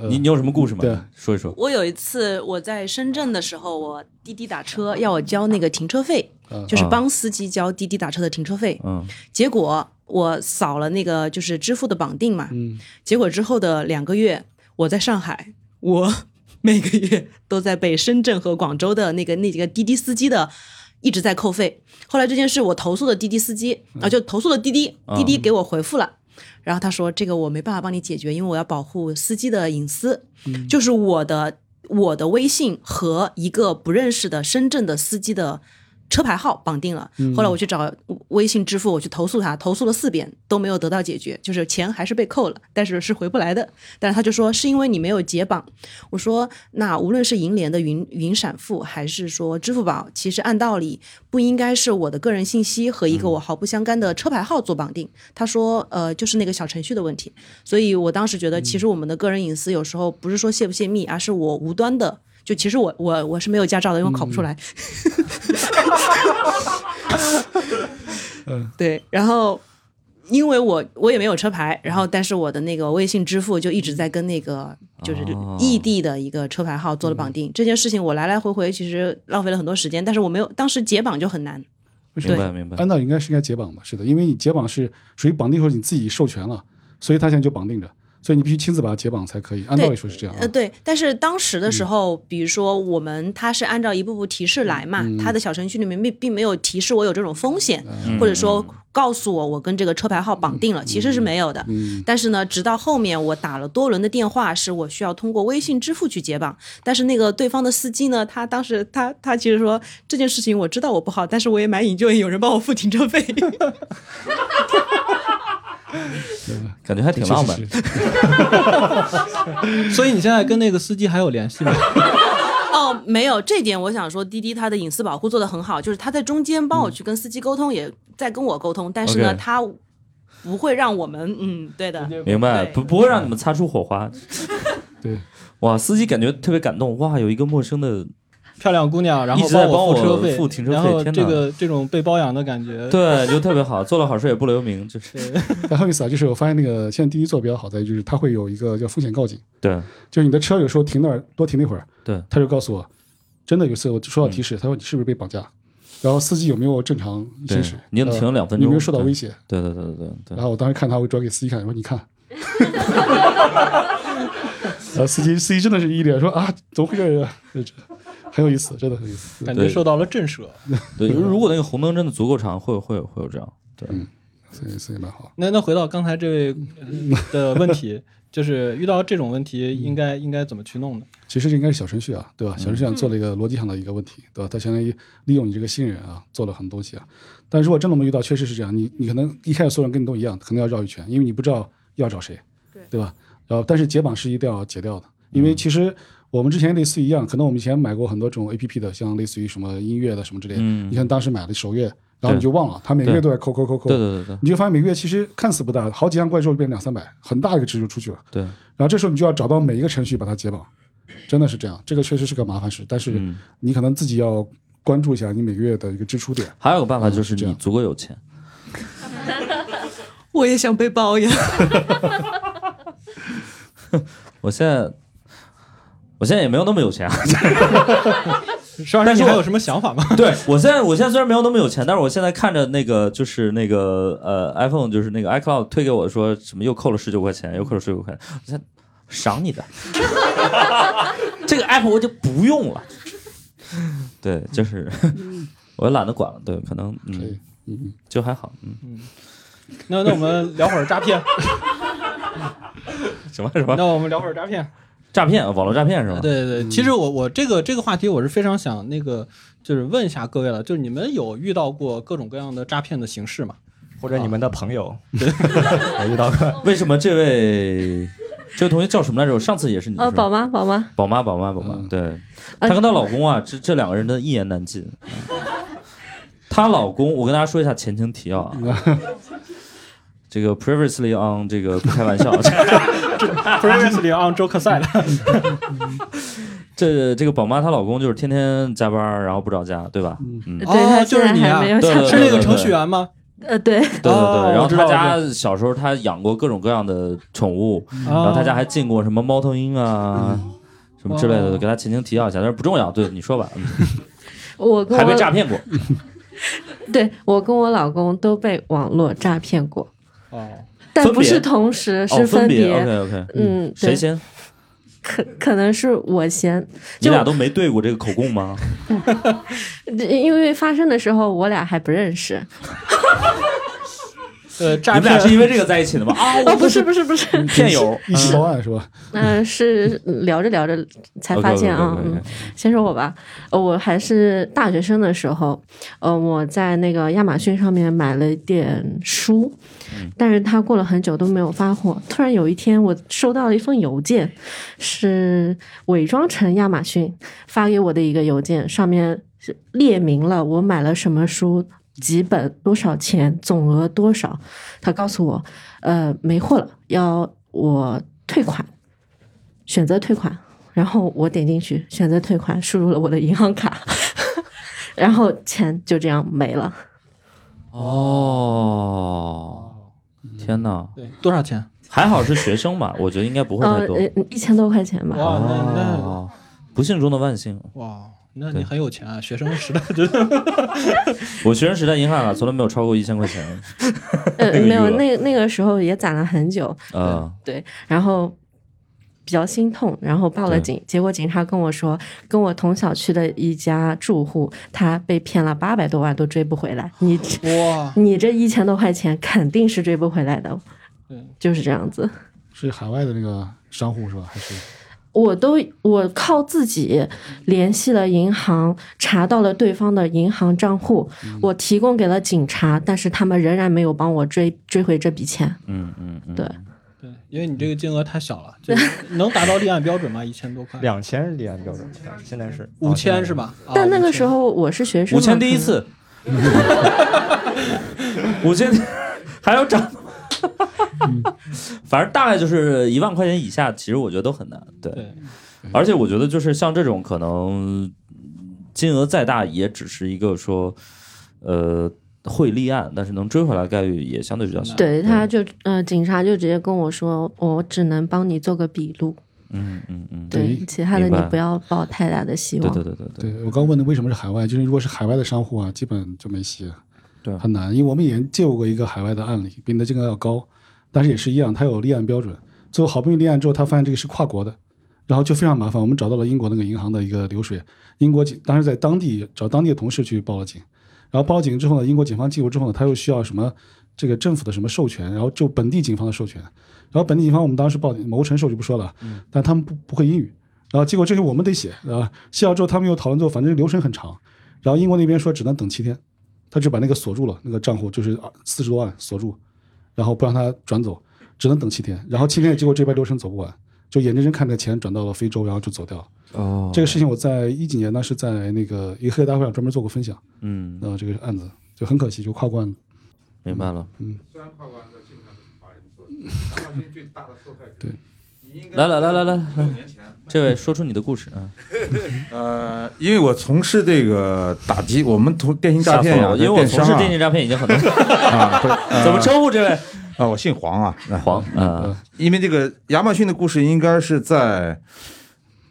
呃你你有什么故事吗？对说一说。我有一次我在深圳的时候，我滴滴打车要我交那个停车费，嗯就是帮司机交滴滴打车的停车费。嗯结果我扫了那个就是支付的绑定嘛，嗯，结果之后的两个月，我在上海，我 (laughs) 每个月都在被深圳和广州的那个那几个滴滴司机的一直在扣费。后来这件事我投诉了滴滴司机，啊，就投诉了滴滴，滴滴给我回复了。然后他说：“这个我没办法帮你解决，因为我要保护司机的隐私。就是我的我的微信和一个不认识的深圳的司机的车牌号绑定了。后来我去找微信支付，我去投诉他，投诉了四遍都没有得到解决，就是钱还是被扣了，但是是回不来的。但是他就说是因为你没有解绑。我说那无论是银联的云云闪付，还是说支付宝，其实按道理不应该是我的个人信息和一个我毫不相干的车牌号做绑定。他说呃就是那个小程序的问题。所以我当时觉得，其实我们的个人隐私有时候不是说泄不泄密，而是我无端的。就其实我我我是没有驾照的，因为我考不出来。嗯，(laughs) 对，然后因为我我也没有车牌，然后但是我的那个微信支付就一直在跟那个就是哦异地的一个车牌号做了绑定。这件事情我来来回回其实浪费了很多时间，但是我没有当时解绑就很难。明白明白。按道理应该是应该解绑吧，是的，因为你解绑是属于绑定时候你自己授权了，所以他现在就绑定着，所以你必须亲自把它解绑才可以。按道理说是这样啊呃，。对，但是当时的时候，比如说我们它是按照一步步提示来嘛，它的小程序里面并并没有提示我有这种风险，或者说告诉我我跟这个车牌号绑定了，其实是没有的。嗯，但是呢，直到后面我打了多轮的电话，是我需要通过微信支付去解绑。但是那个对方的司机呢，他当时他他其实说这件事情我知道我不好，但是我也蛮引咎有人帮我付停车费。(laughs) 感觉还挺浪漫。(laughs) 所以你现在跟那个司机还有联系吗？(laughs) 哦，没有这点，我想说滴滴它的隐私保护做得很好，就是他在中间帮我去跟司机沟通，也在跟我沟通，但是呢，他不会让我们，嗯，对的，明白，不不会让你们擦出火花。对，哇，司机感觉特别感动。哇，有一个陌生的，漂亮姑娘，然后一直在帮我我付车费，付停车费然后这个这种被包养的感觉，对，就特别好，做了好事也不留名，就是对 (laughs) 很有意思啊，就是我发现那个现在滴滴做的比较好在，就是它会有一个叫风险告警，对就是你的车有时候停那儿多停一会儿，对，他就告诉我，真的有一次我收到提示，他说你是不是被绑架，然后司机有没有正常行驶，你呃停了两分钟，你有没有受到威胁？对？对对对对对然后我当时看他，我转给司机看，我说你看。(laughs) 然后司机司机真的是一脸说啊，怎么回事啊？(laughs) 很有意思，真的很有意思。感觉受到了震慑。对，如果那个红灯真的足够长，会有会有会有这样。对，所以所以蛮好。那那回到刚才这位呃的问题，就是遇到这种问题，应该应该怎么去弄呢？其实这应该是小程序啊，对吧？小程序上做了一个逻辑上的一个问题，对吧？它相当于利用你这个新人啊，做了很多东西啊。但如果真的我们遇到，确实是这样，你你可能一开始所有人跟你都一样，可能要绕一圈，因为你不知道要找谁，对对吧？然后但是解绑是一定要解掉的，因为其实我们之前类似一样，可能我们以前买过很多种 A P P 的，像类似于什么音乐的什么之类的，嗯你看当时买的首月，然后你就忘了，它每个月都在扣扣扣扣，对对对对你就发现每个月其实看似不大，好几样怪之后变两三百，很大一个值就出去了。对，然后这时候你就要找到每一个程序把它解绑，真的是这样，这个确实是个麻烦事，但是嗯你可能自己要关注一下你每个月的一个支出点。还有个办法就是你嗯是这样足够有钱。(laughs) 我也想被包养。(laughs) 我现在，我现在也没有那么有钱啊。(laughs) 但是我你还有什么想法吗？(laughs) 对我现在，我现在虽然没有那么有钱，但是我现在看着那个就是那个呃 iPhone，就是那个 iCloud 推给我说什么又扣了十九块钱，又扣了十九块钱，我现在赏你的，这个 app 我就不用了。对，就是我也懒得管了。对，可能嗯，嗯嗯，就还好。嗯，那那我们聊会儿诈骗，(laughs) 什么什么那我们聊会儿诈骗。诈骗，网络诈骗是吧？对对对，其实我我这个这个话题我是非常想那个就是问一下各位了，就是你们有遇到过各种各样的诈骗的形式吗？或者你们的朋友，我 (laughs) 遇到过。(laughs) 为什么这位这位同学叫什么来着？我上次也是你呃，是宝妈，宝妈，宝妈，宝妈，宝妈，嗯。对，呃她跟她老公啊，这这两个人真的一言难尽。(laughs) 她老公，我跟大家说一下前情提要啊，这个 previously on 这个不开玩笑，Previously on Joke Side，这这个宝妈她老公就是天天加班，然后不着家，对吧？嗯，对他就是你啊。是那个程序员吗？呃，对，对对对，哦然后他家小时候他养过各种各样的宠物，然然后他家还进过什么猫头鹰啊。什么之类的，哦。给他前情提要一下，但是不重要。对，你说吧，嗯 (laughs) 我跟还被我诈骗过。(laughs) 对我跟我老公都被网络诈骗过，哦，但不是同时，哦，是分别。OK OK，嗯，谁先？可可能是我先，你俩都没对过这个口供吗？(laughs) 因为发生的时候我俩还不认识。(laughs) 呃，你诈们俩是因为这个在一起的吗？(laughs) 啊，哦，不是不是不是，(laughs) 骗友一起报案是吧？嗯、是聊着聊着才发现啊。先说我吧，呃我还是大学生的时候，呃，我在那个亚马逊上面买了一点书，但是它过了很久都没有发货。突然有一天，我收到了一封邮件，是伪装成亚马逊发给我的一个邮件，上面是列明了我买了什么书。几本多少钱，总额多少？他告诉我，呃，没货了，要我退款，选择退款。然后我点进去选择退款，输入了我的银行卡，(laughs) 然后钱就这样没了。哦，天哪！对多少钱？还好是学生吧，我觉得应该不会呃太多。呃，一千多块钱吧。哇，那那哦，不幸中的万幸。哇，那你很有钱啊！学生时代真的 (laughs) (laughs) 我学生时代银行卡从来没有超过一千块钱。呃，(laughs) 没有，那那个时候也攒了很久，啊，对，然后比较心痛，然后报了警。结果警察跟我说，跟我同小区的一家住户，他被骗了八百多万都追不回来。你哇，你这一千多块钱肯定是追不回来的，对，就是这样子。是海外的那个商户是吧？还是我都我靠自己联系了银行，查到了对方的银行账户，我提供给了警察，但是他们仍然没有帮我追追回这笔钱。嗯嗯嗯，对，对，因为你这个金额太小了，就是能达到立案标准吗？一千多块，(laughs) 两千立案标准，现在是五千是？吧？啊但那个时候我是学生，(laughs) 五千第一次，五千 (laughs) 还要涨，(laughs) 反正大概就是一万块钱以下，其实我觉得都很难。对，对，而且我觉得就是像这种可能金额再大，也只是一个说，呃，会立案，但是能追回来概率也相对比较小。对，他就呃，警察就直接跟我说，我只能帮你做个笔录，嗯嗯嗯，对，其他的你不要抱太大的希望。对对对对对，对我刚问的为什么是海外，就是如果是海外的商户啊，基本就没戏。了，对。很难，因为我们也借过一个海外的案例，比你的金额要高，但是也是一样，它有立案标准，最后好不容易立案之后，他发现这个是跨国的，然后就非常麻烦，我们找到了英国那个银行的一个流水，英国警当时在当地找当地的同事去报了警，然后报了警之后呢，英国警方介入之后呢，他又需要什么这个政府的什么授权，然后就本地警方的授权，然后本地警方我们当时报警，谋臣授就不说了，但他们不不会英语，然后结果这些我们得写啊，写好之后他们又讨论之后，反正流程很长，然后英国那边说只能等七天，他就把那个锁住了，那个账户就是四十多万锁住，然后不让他转走，只能等七天，然后七天结果这边流程走不完，就眼睁睁看着钱转到了非洲，然后就走掉了。哦这个事情我在一几年呢是在那个一个黑客大会上专门做过分享，嗯，呃，这个案子就很可惜，就跨关了。明白了。嗯虽然跨国案在基本上都是华人做的，亚马逊最大的受害者。对，来来来来来这位说出你的故事啊！(laughs) 呃，因为我从事这个打击，我们从电信诈骗呀、因为我从事电信诈骗已经很多年，(laughs) 啊，不是 (laughs) 怎么称呼这位？啊？我姓黄啊，啊黄啊，因为这个亚马逊的故事应该是在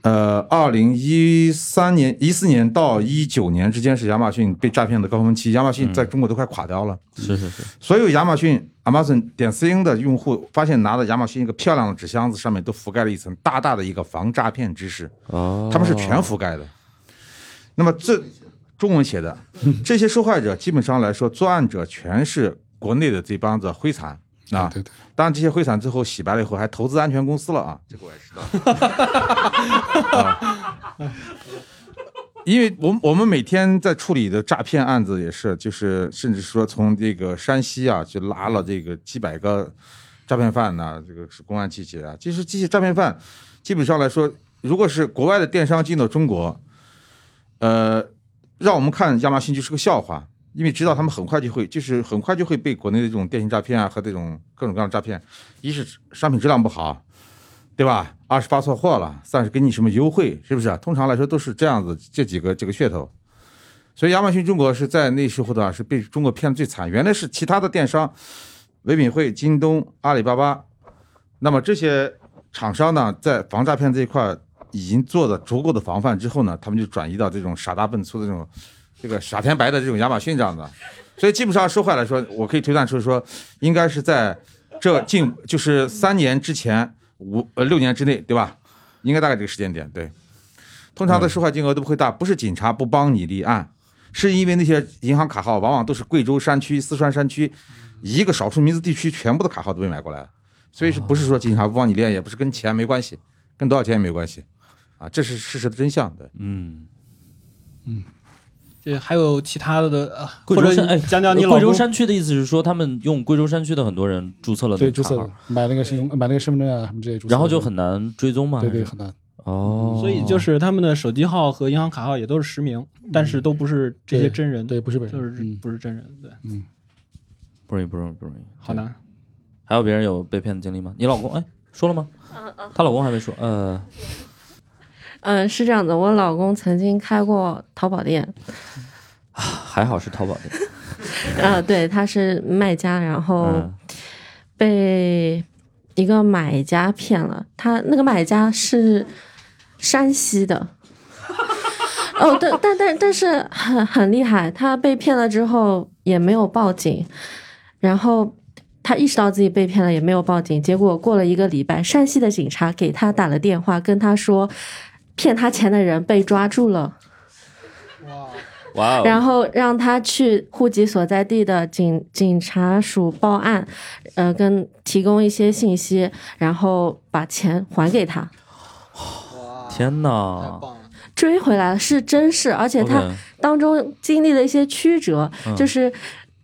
呃二零一三年、一四年到一九年之间是亚马逊被诈骗的高峰期，亚马逊在中国都快垮掉了。是是是，所有亚马逊 Amazon 点 cn 的用户发现拿的亚马逊一个漂亮的纸箱子上面都覆盖了一层大大的一个防诈骗知识，哦，他们是全覆盖的。那么这中文写的 (laughs) 这些受害者基本上来说，作案者全是国内的这帮子灰产啊。对对，当然，这些灰产最后洗白了以后，还投资安全公司了啊，这个我也知道。(laughs) (laughs) 啊因为我们我们每天在处理的诈骗案子也是，就是甚至说从这个山西啊，就拉了这个几百个诈骗犯呐、这个是公安集结啊。其实这些诈骗犯基本上来说，如果是国外的电商进到中国，呃，让我们看亚马逊就是个笑话，因为知道他们很快就会，就是很快就会被国内的这种电信诈骗啊和这种各种各样的诈骗，一是商品质量不好，对吧？二是发错货了，三是给你什么优惠，是不是？通常来说都是这样子，这几个这个噱头。所以亚马逊中国是在那时候的话是被中国骗的最惨。原来是其他的电商，唯品会、京东、阿里巴巴，那么这些厂商呢，在防诈骗这一块已经做了足够的防范之后呢，他们就转移到这种傻大笨粗的这种这个傻天白的这种亚马逊这样的。所以基本上说话来说，我可以推断出说，应该是在这近就是三年之前五呃六年之内，对吧？应该大概这个时间点，对。通常的受害金额都不会大，不是警察不帮你立案，是因为那些银行卡号往往都是贵州山区、四川山区一个少数民族地区全部的卡号都被买过来了，所以是不是说警察不帮你立案，也不是跟钱没关系，跟多少钱也没关系，啊，这是事实的真相，对。嗯，这还有其他的的，呃贵州山哎，讲讲你老公贵州山区的意思是说，他们用贵州山区的很多人注册了对，注册了，买那个信用，买那个身份证啊什么这些，然后就很难追踪嘛。对对很难。哦，所以就是他们的手机号和银行卡号也都是实名，但是都不是这些真人，对，不是本就是人，嗯不是真人，对，嗯不容易，不容易，不容易。好难。还有别人有被骗的经历吗？你老公哎说了吗？她老公还没说。呃，嗯，是这样的，我老公曾经开过淘宝店，还好是淘宝店。(laughs) 呃，对，他是卖家，然后嗯被一个买家骗了。他那个买家是山西的，哦，但但但但是很很厉害，他被骗了之后也没有报警，然后他意识到自己被骗了，也没有报警。结果过了一个礼拜，山西的警察给他打了电话，跟他说，骗他钱的人被抓住了。哇哦，然后让他去户籍所在地的警警察署报案，呃，跟提供一些信息，然后把钱还给他，天太哪！棒了！追回来了，是真事，而且他当中经历了一些曲折，嗯就是。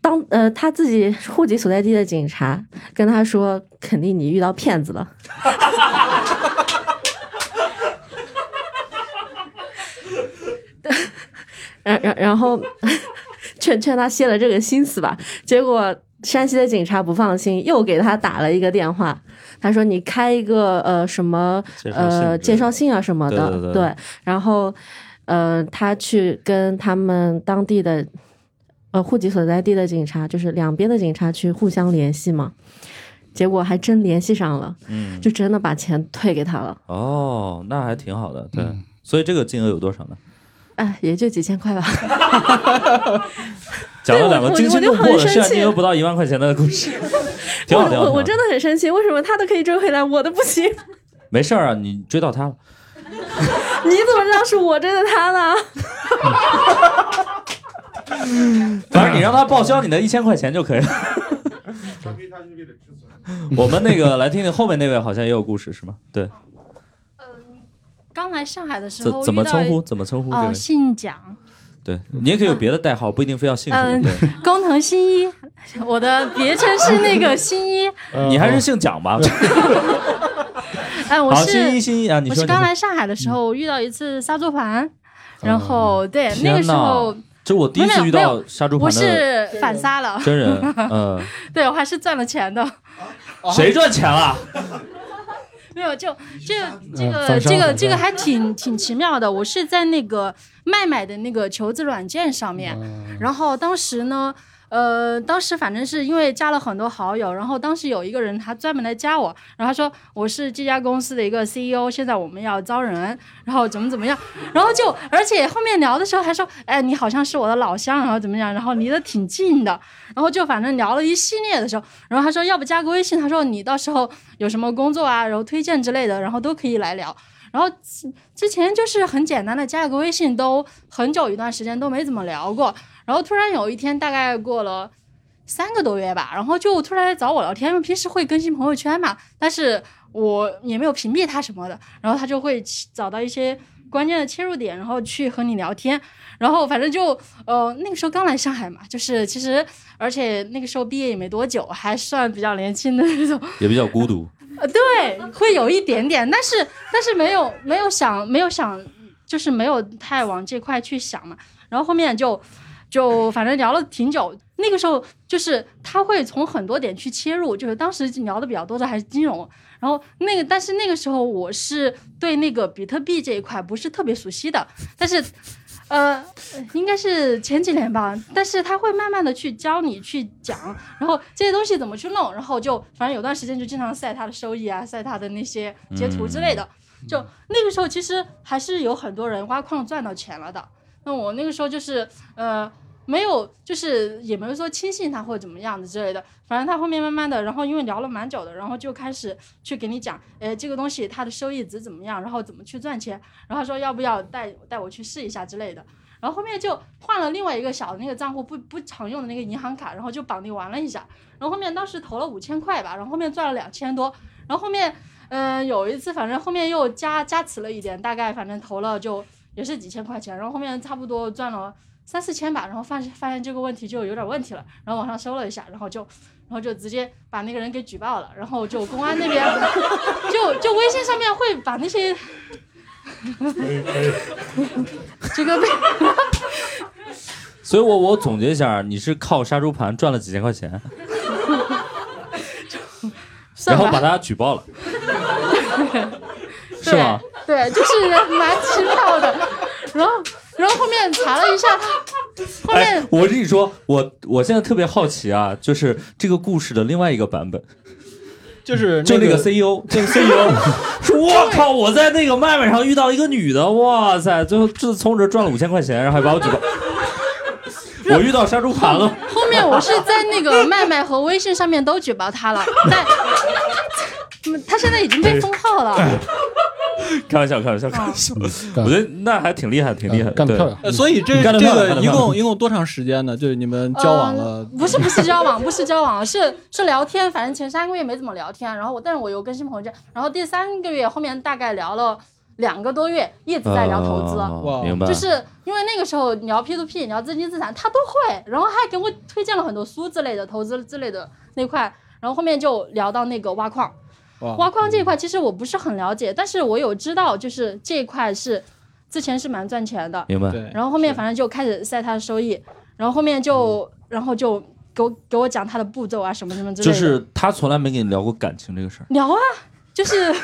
当呃他自己户籍所在地的警察跟他说，肯定你遇到骗子了，(laughs) 然然然后劝劝他歇了这个心思吧。结果山西的警察不放心，又给他打了一个电话。他说：“你开一个呃什么呃介绍信啊什么的，对对对然后呃他去跟他们当地的呃户籍所在地的警察，就是两边的警察去互相联系嘛。结果还真联系上了，嗯，就真的把钱退给他了。哦，那还挺好的，对。嗯所以这个金额有多少呢？哎，也就几千块吧。(laughs) 讲了两个我惊心动魄的，我就很生气虽然金额不到一万块钱的故事，(laughs) 挺好，挺好。挺好我我我真的很生气，为什么他的可以追回来，我的不行？(laughs) 没事儿啊，你追到他了。你怎么知道是我追的他呢？反正你让他报销你的一千块钱就可以了。我们那个来听听后面那位，好像也有故事是吗？对，刚来上海的时候，怎么称呼？怎么称呼这哦，位？姓蒋，对你也可以有别的代号，不一定非要姓什么。嗯对，(laughs) 工藤新一，我的别称是那个新一。(laughs) 你还是姓蒋吧？(laughs) 哎，我，是新一新一啊，我是刚来上海的时候遇到一次杀猪盘，然后对那个时候哪这我第一次遇到杀猪盘我是反杀了，真人，嗯，对我还是赚了钱的。谁赚钱了？没有，就这个这嗯个这个这个还挺挺奇妙的。我是在那个卖买的那个求职软件上面，嗯然后当时呢，呃，当时反正是因为加了很多好友，然后当时有一个人他专门来加我，然后他说我是这家公司的一个 CEO，现在我们要招人，然后怎么怎么样，然后就而且后面聊的时候还说，哎，你好像是我的老乡，然后怎么样，然后离得挺近的，然后就反正聊了一系列的时候，然后他说要不加个微信，他说你到时候有什么工作啊，然后推荐之类的，然后都可以来聊。然后之前就是很简单的加个微信，都很久一段时间都没怎么聊过。然后突然有一天，大概过了三个多月吧，然后就突然来找我聊天，因为平时会更新朋友圈嘛，但是我也没有屏蔽他什么的，然后他就会找到一些关键的切入点，然后去和你聊天。然后反正就呃那个时候刚来上海嘛，就是其实而且那个时候毕业也没多久，还算比较年轻的那种，也比较孤独。呃，对，会有一点点，但是但是没有没有想没有想，就是没有太往这块去想嘛。然后后面就就反正聊了挺久，那个时候就是他会从很多点去切入，就是当时聊的比较多的还是金融。然后那个，但是那个时候我是对那个比特币这一块不是特别熟悉的，但是，呃，应该是前几年吧。但是他会慢慢的去教你去讲，然后这些东西怎么去弄，然后就反正有段时间就经常晒他的收益啊，晒他的那些截图之类的。就那个时候其实还是有很多人挖矿赚到钱了的。那我那个时候就是呃。没有，就是也没有说轻信他或者怎么样的之类的，反正他后面慢慢的，然后因为聊了蛮久的，然后就开始去给你讲，哎，这个东西它的收益值怎么样，然后怎么去赚钱，然后说要不要带带我去试一下之类的，然后后面就换了另外一个小的那个账户，不不常用的那个银行卡，然后就绑定玩了一下，然后后面当时投了五千块吧，然后后面赚了两千多，然后后面嗯、有一次反正后面又加加持了一点，大概反正投了就也是几千块钱，然后后面差不多赚了。三四千吧，然后发现发现这个问题就有点问题了，然后网上搜了一下，然后就，然后就直接把那个人给举报了，然后就公安那边，(laughs) 就就微信上面会把那些，(laughs) 这个被，(laughs) 所以我我总结一下，你是靠杀猪盘赚了几千块钱，然后把他举报了，是吗？对，就是蛮奇妙的，然后然后后面查了一下他，后面哎，我跟你说，我我现在特别好奇啊，就是这个故事的另外一个版本，就是就那个个 CEO，这个 CEO 说：(laughs) “我靠，我在那个麦麦上遇到一个女的，哇塞，最后就从我这赚了五千块钱，然后还把我举报。(laughs) ”我遇到杀猪盘了。后面我是在那个麦麦和微信上面都举报他了，但他现在已经被封号了。(laughs) 开玩笑，开玩笑，开玩笑。我觉得那还挺厉害，挺厉害，对干得漂亮。呃所以这这个一共一共多长时间呢？就是你们交往了呃，不是不是交往，不是交往，是是聊天。反正前三个月没怎么聊天，然后我但是我有更新朋友圈，然后第三个月后面大概聊了两个多月，一直在聊投资。啊哇明白。就是因为那个时候聊 P to P、聊资金资产，他都会，然后还给我推荐了很多书之类的、投资之类的那块，然后后面就聊到那个挖矿，哇挖矿这一块其实我不是很了解，但是我有知道，就是这一块是之前是蛮赚钱的，明白。对，然后后面反正就开始晒他的收益，然后后面就然后就给我给我讲他的步骤啊什么什么之类的，就是他从来没跟你聊过感情这个事儿。聊啊，就是 (laughs)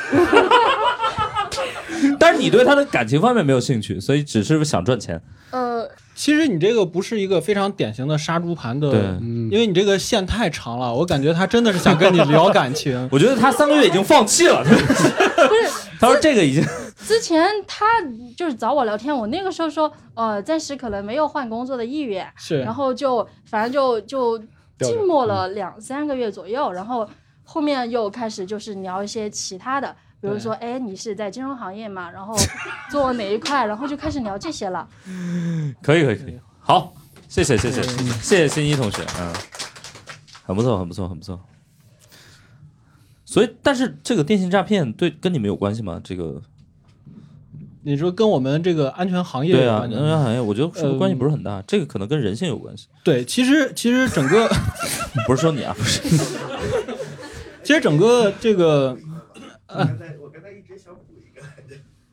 (laughs) 但是你对他的感情方面没有兴趣，所以只是想赚钱。呃其实你这个不是一个非常典型的杀猪盘的，因为你这个线太长了，我感觉他真的是想跟你聊感情。(laughs) 我觉得他三个月已经放弃了。不是 (laughs) 他说这个已经之前他就是找我聊天，我那个时候说呃暂时可能没有换工作的意愿，是，然后就反正就就静默了两三个月左右，然后后面又开始就是聊一些其他的，比如说哎你是在金融行业嘛，然后做哪一块，然后就开始聊这些了。(laughs) 可以，可以，可以。好，谢谢，谢谢，谢谢新一同学，嗯，很不错，很不错，很不错。所以，但是这个电信诈骗对跟你们有关系吗？这个你说跟我们这个安全行业对啊，有关系能源行业，我觉得是不是关系不是很嗯大？这个可能跟人性有关系。对，其实其实整个 (laughs) 不是说你啊，不是。其实整个这个我刚才一直想补一个，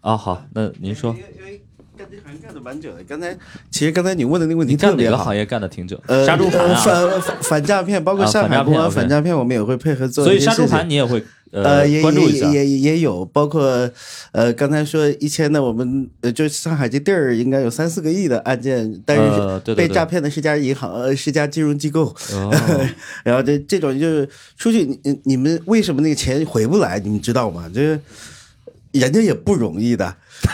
啊，好，那您说，因为因为干这行干的蛮久的。刚才其实刚才你问的那个问题特别好哪个行。业干的挺久？呃，杀猪盘反反反诈骗，包括啊上海公安反诈骗我们也会配合做所以杀猪。盘你也会呃，也关注一下也。也也有，包括呃，刚才说一千的，我们呃，就上海这地儿应该有三四个亿的案件，但是被诈骗的是家银行，呃，是家金融机构，哦 (laughs) 然后这这种就是出去，你你你们为什么那个钱回不来？你们知道吗？就是人家也不容易的。(laughs)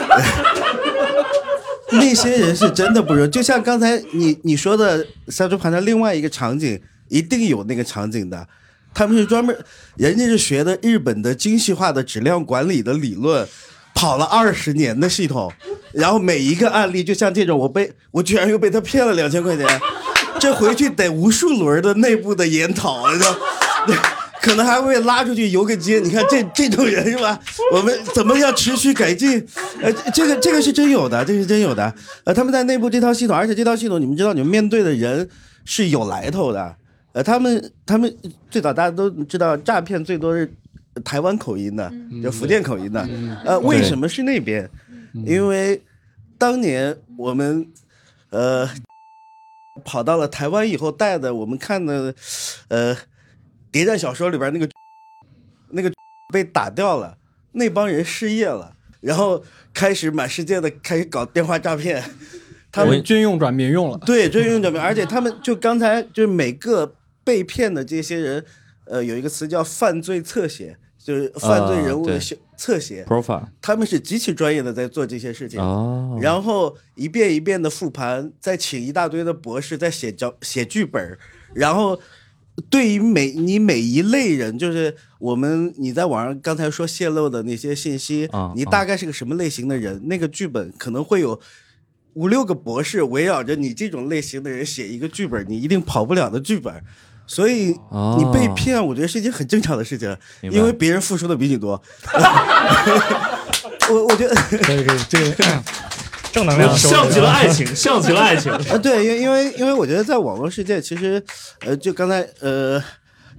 那些人是真的不容易，就像刚才你你说的杀猪盘的另外一个场景，一定有那个场景的。他们是专门，人家是学的日本的精细化的质量管理的理论，跑了二十年的系统，然后每一个案例，就像这种，我被我居然又被他骗了两千块钱，(laughs) 这回去得无数轮的内部的研讨，你知道。可能还会拉出去游个街，你看这这种人是吧？我们怎么样持续改进？呃，这个这个是真有的，这是真有的。呃，他们在内部这套系统，而且这套系统你们知道，你们面对的人是有来头的。呃，他们他们最早大家都知道，诈骗最多是台湾口音的，就福建口音的。呃，为什么是那边？因为当年我们呃跑到了台湾以后带的，我们看的呃谍战小说里边那个那个被打掉了，那帮人失业了，然后开始满世界的开始搞电话诈骗。(laughs) 他们军用转民用了，对，军用转民，而且他们就刚才就是每个被骗的这些人，呃，有一个词叫犯罪侧写，就是犯罪人物的侧写，profile 他们是极其专业的在做这些事情。哦，然后一遍一遍的复盘，再请一大堆的博士在写脚写剧本，然后对于每你每一类人，就是我们你在网上刚才说泄露的那些信息，啊你大概是个什么类型的人，那个剧本可能会有。五六个博士围绕着你这种类型的人写一个剧本，你一定跑不了的剧本，所以哦你被骗，我觉得是一件很正常的事情，因为别人付出的比你多。(laughs) 我我觉得可以可以，这个正能量 (laughs) 像极了爱情，像极了爱情。啊，对，因因为因为我觉得在网络世界，其实，呃，就刚才呃，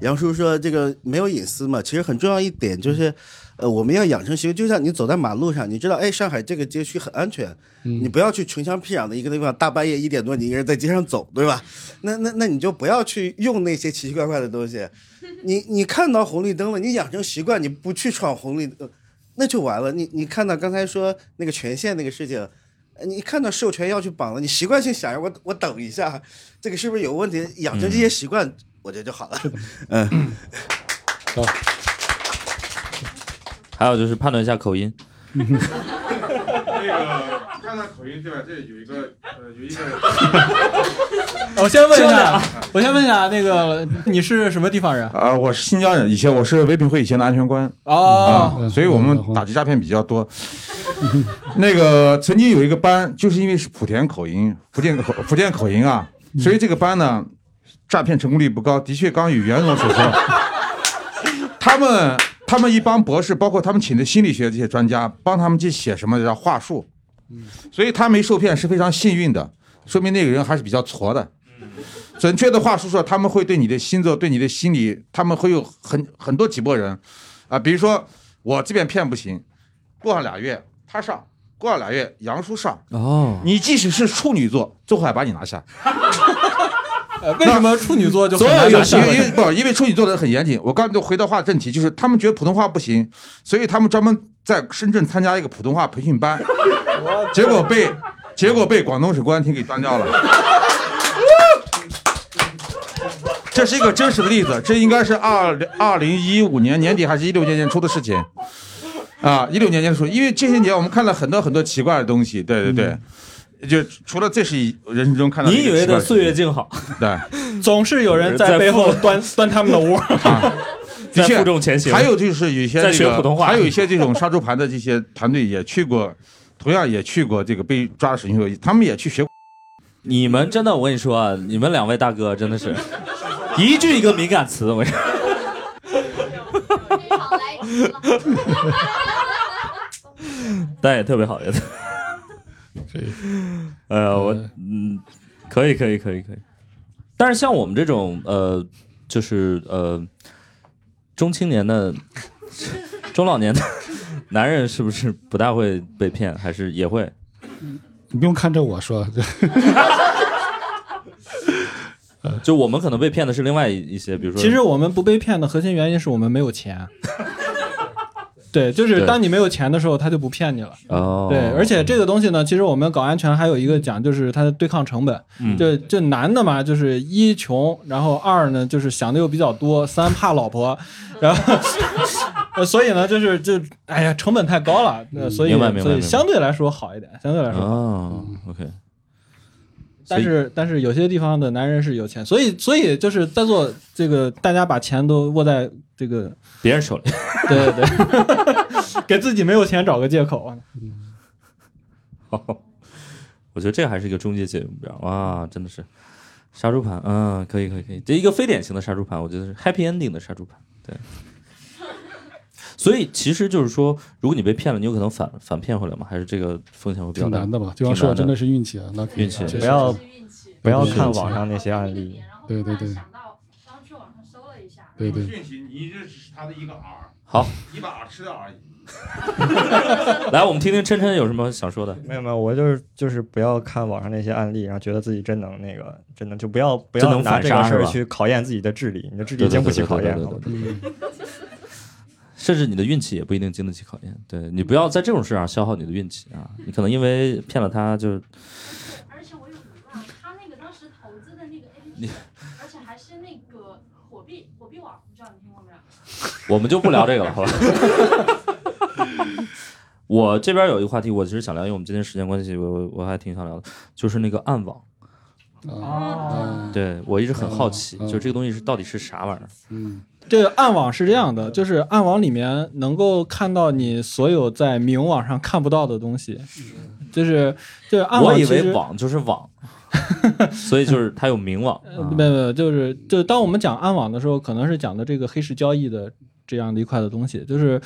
杨叔说这个没有隐私嘛，其实很重要一点就是，呃，我们要养成习惯，就像你走在马路上，你知道，哎，上海这个街区很安全，你不要去穷乡僻壤的一个地方，大半夜一点多你一个人在街上走，对吧？那那那你就不要去用那些奇奇怪怪的东西，(laughs) 你你看到红绿灯了，你养成习惯，你不去闯红绿灯，那就完了。你你看到刚才说那个权限那个事情。呃你看到授权要去绑了，你习惯性想着我我等一下，这个是不是有问题？养成这些习惯，我觉得就好了。(laughs) 嗯，还有就是判断一下口音，那个看江南口音对吧？这有一个呃有一个，(laughs) 我先问一下，我先问一下，那个你是什么地方人？啊，我是新疆人，以前我是唯品会以前的安全官哦啊，所以我们打击诈骗比较多。那个曾经有一个班，就是因为是莆田口音、福建口福建口音啊，所以这个班呢，诈骗成功率不高。的确，刚刚与袁总所说，他们他们一帮博士，包括他们请的心理学这些专家，帮他们去写什么叫话术，所以他没受骗是非常幸运的，说明那个人还是比较矬的。准确的话术说，他们会对你的星座、对你的心理，他们会有很很多几拨人，啊，比如说我这边骗不行，过上俩月他上，过上俩月杨叔上，哦，你即使是处女座，最后还把你拿下。呃，(laughs) 为什么处女座就很所有有因为不因为处女座的人很严谨。我刚就回到话正题，就是他们觉得普通话不行，所以他们专门在深圳参加一个普通话培训班，结果被结果被广东省公安厅给端掉了。这是一个真实的例子，这应该是二二零一五年年底还是一六年年初的事情啊，一六年年初，因为这些年我们看了很多很多奇怪的东西，对对对。就除了这是一人生中看到的你以为的岁月静好，对，(laughs) 总是有人在背后端端他们的窝。(laughs) 的确负重前行。还有就是有一些在这个学普通话。还有一些这种杀猪盘的这些团队也去过，同样也去过这个被抓的审讯他们也去学。你们真的，我跟你说啊，你们两位大哥真的是 (laughs) 一句一个敏感词，我跟你说，但也特别好，也特可以。哎 (laughs) 呀，我嗯，可以，可以，可以，可以。但是像我们这种呃，就是呃，中青年的、(laughs) 中老年的男人，是不是不大会被骗，还是也会？你不用看着我说，(laughs) 就我们可能被骗的是另外一一些，比如说，其实我们不被骗的核心原因是我们没有钱。对，就是当你没有钱的时候，他就不骗你了。哦，对，而且这个东西呢，其实我们搞安全还有一个讲，就是它的对抗成本。嗯就就男的嘛，就是一穷，然后二呢就是想的又比较多，三怕老婆，(laughs) 然后呃所以呢就是就哎呀成本太高了，呃所以所以明白明白明白相对来说好一点，相对来说好。哦，OK。但是但是有些地方的男人是有钱，所以所以就是在座这个大家把钱都握在这个别人手里，对对对，(laughs) 给自己没有钱找个借口啊。我觉得这还是一个终极解决目标哇，真的是杀猪盘，嗯，可以可以可以，这一个非典型的杀猪盘，我觉得是 happy ending 的杀猪盘，对。所以其实就是说，如果你被骗了，你有可能反反骗回来吗？还是这个风险会比较大？挺难的吧？就像说，真的是运气啊，那运气不要不要看网上那些案例。对对对，对对，运气，你这只是他的一个饵，好，你把饵吃掉而已。(laughs) 来，我们听听琛琛有什么想说的？没有没有，我就是就是不要看网上那些案例，然后觉得自己真能那个，真的就不要不要拿这个事儿去考验自己的智力，你的智对对力经不起对对考验的。甚至你的运气也不一定经得起考验。对你不要在这种事上消耗你的运气啊！你可能因为骗了他，就而且我有疑问，他那个当时投资的那个 APP，而且还是那个火币火币网，不知道你听过没有？我们就不聊这个了，好吧？(laughs) 我这边有一个话题，我其实想聊，因为我们今天时间关系，我我我还挺想聊的，就是那个暗网。啊，对我一直很好奇，嗯就这个东西是到底是啥玩意儿？嗯，这个暗网是这样的，就是暗网里面能够看到你所有在明网上看不到的东西，就是就是暗我以网其实为网就是网，(laughs) 所以就是它有明网。呃，没有没有，就是就当我们讲暗网的时候，可能是讲的这个黑市交易的这样的一块的东西，就是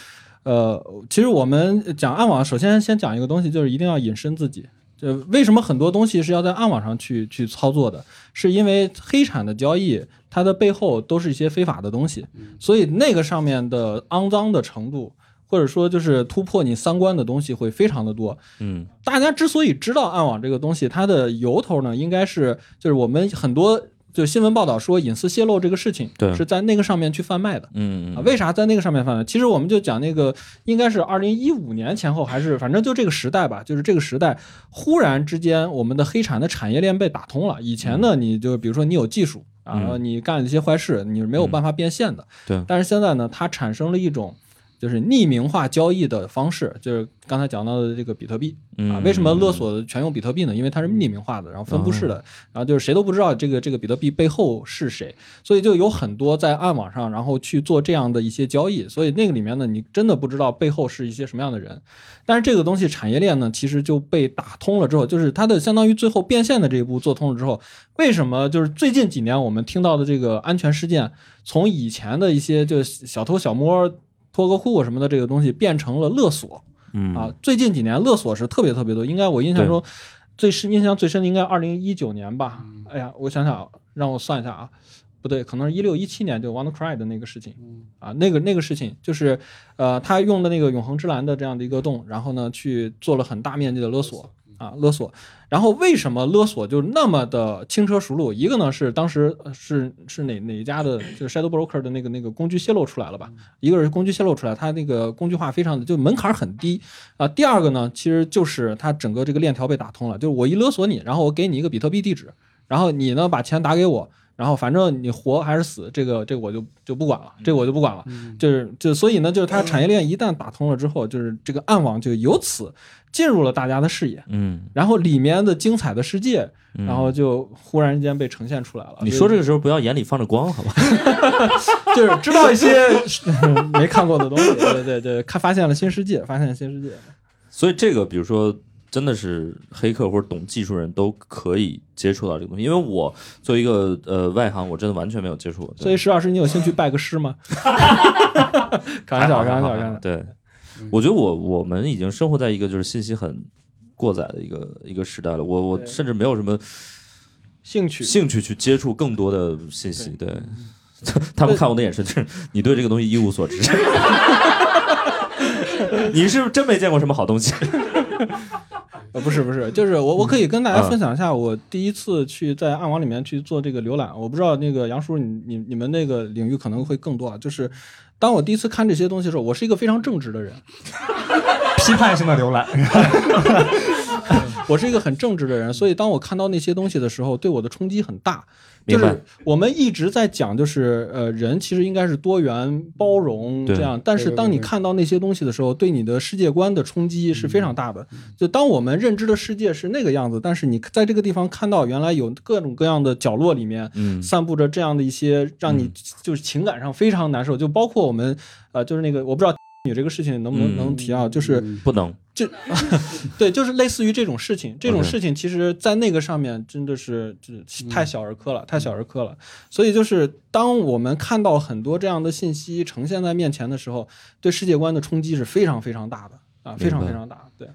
呃，其实我们讲暗网，首先先讲一个东西，就是一定要隐身自己。就为什么很多东西是要在暗网上去去操作的，是因为黑产的交易，它的背后都是一些非法的东西，所以那个上面的肮脏的程度，或者说就是突破你三观的东西会非常的多。嗯。大家之所以知道暗网这个东西，它的由头呢，应该是就是我们很多就新闻报道说隐私泄露这个事情，对是在那个上面去贩卖的。嗯啊，为啥在那个上面贩卖？其实我们就讲那个，应该是二零一五年前后，还是反正就这个时代吧，就是这个时代，忽然之间我们的黑产的产业链被打通了。以前呢，你就比如说你有技术啊，嗯你干了一些坏事，你是没有办法变现的。对但是现在呢，它产生了一种就是匿名化交易的方式，就是刚才讲到的这个比特币啊嗯。为什么勒索全用比特币呢？因为它是匿名化的，然后分布式的，然后就是谁都不知道这个这个比特币背后是谁，所以就有很多在暗网上，然后去做这样的一些交易。所以那个里面呢，你真的不知道背后是一些什么样的人。但是这个东西产业链呢，其实就被打通了之后，就是它的相当于最后变现的这一步做通了之后，为什么就是最近几年我们听到的这个安全事件，从以前的一些就小偷小摸、脱个裤什么的这个东西，变成了勒索嗯啊？最近几年勒索是特别特别多，应该我印象中最深印象最深的应该二零一九年吧？哎呀，我想想，让我算一下啊。不对，可能是一六一七年就 WannaCry 的那个事情啊，那个那个事情就是，呃，他用的那个永恒之蓝的这样的一个洞，然后呢去做了很大面积的勒索啊，勒索。然后为什么勒索就那么的轻车熟路？一个呢是当时呃是是哪哪一家的，就是 Shadow Broker 的那个那个工具泄露出来了吧？一个是工具泄露出来，它那个工具化非常的就门槛很低啊。第二个呢，其实就是它整个这个链条被打通了，就是我一勒索你，然后我给你一个比特币地址，然后你呢把钱打给我。然后反正你活还是死，这个这个我就就不管了，这个我就不管了，就是就所以呢，就是它产业链一旦打通了之后，就是这个暗网就由此进入了大家的视野，嗯，然后里面的精彩的世界，嗯然后就忽然间被呈现出来了。你说这个时候不要眼里放着光，好吧？(laughs) 就是知道一些 (laughs) 没看过的东西，对对对，看发现了新世界，发现了新世界。所以这个，比如说，真的是黑客或者懂技术人都可以接触到这个东西。因为我作为一个呃外行，我真的完全没有接触过。所以石老师，你有兴趣 (laughs) 拜个师吗？(laughs) 开玩笑，开玩笑，开玩笑。对，我觉得我我们已经生活在一个就是信息很过载的一个一个时代了。我我甚至没有什么兴趣兴趣去接触更多的信息。对，(laughs) 他们看我的眼神就是你对这个东西一无所知。你是不是真没见过什么好东西？呃，不是不是，就是我我可以跟大家嗯分享一下我第一次去在暗网里面去做这个浏览。我不知道那个杨叔，你你你们那个领域可能会更多啊。就是当我第一次看这些东西的时候，我是一个非常正直的人，(laughs) 批判性的浏览，(laughs) 我是一个很正直的人，所以当我看到那些东西的时候，对我的冲击很大。就明白是我们一直在讲，就是呃，人其实应该是多元包容这样，但是当你看到那些东西的时候，对你的世界观的冲击是非常大的。就当我们认知的世界是那个样子，但是你在这个地方看到原来有各种各样的角落里面，嗯散布着这样的一些让你就是情感上非常难受，就包括我们呃，就是那个我不知道女这个事情能不能嗯能提啊，就是不能。就 (laughs) 对，就是类似于这种事情，这种事情其实，在那个上面真的是就是太小儿科了，太小儿科了。所以就是当我们看到很多这样的信息呈现在面前的时候，对世界观的冲击是非常非常大的啊，非常非常大。对，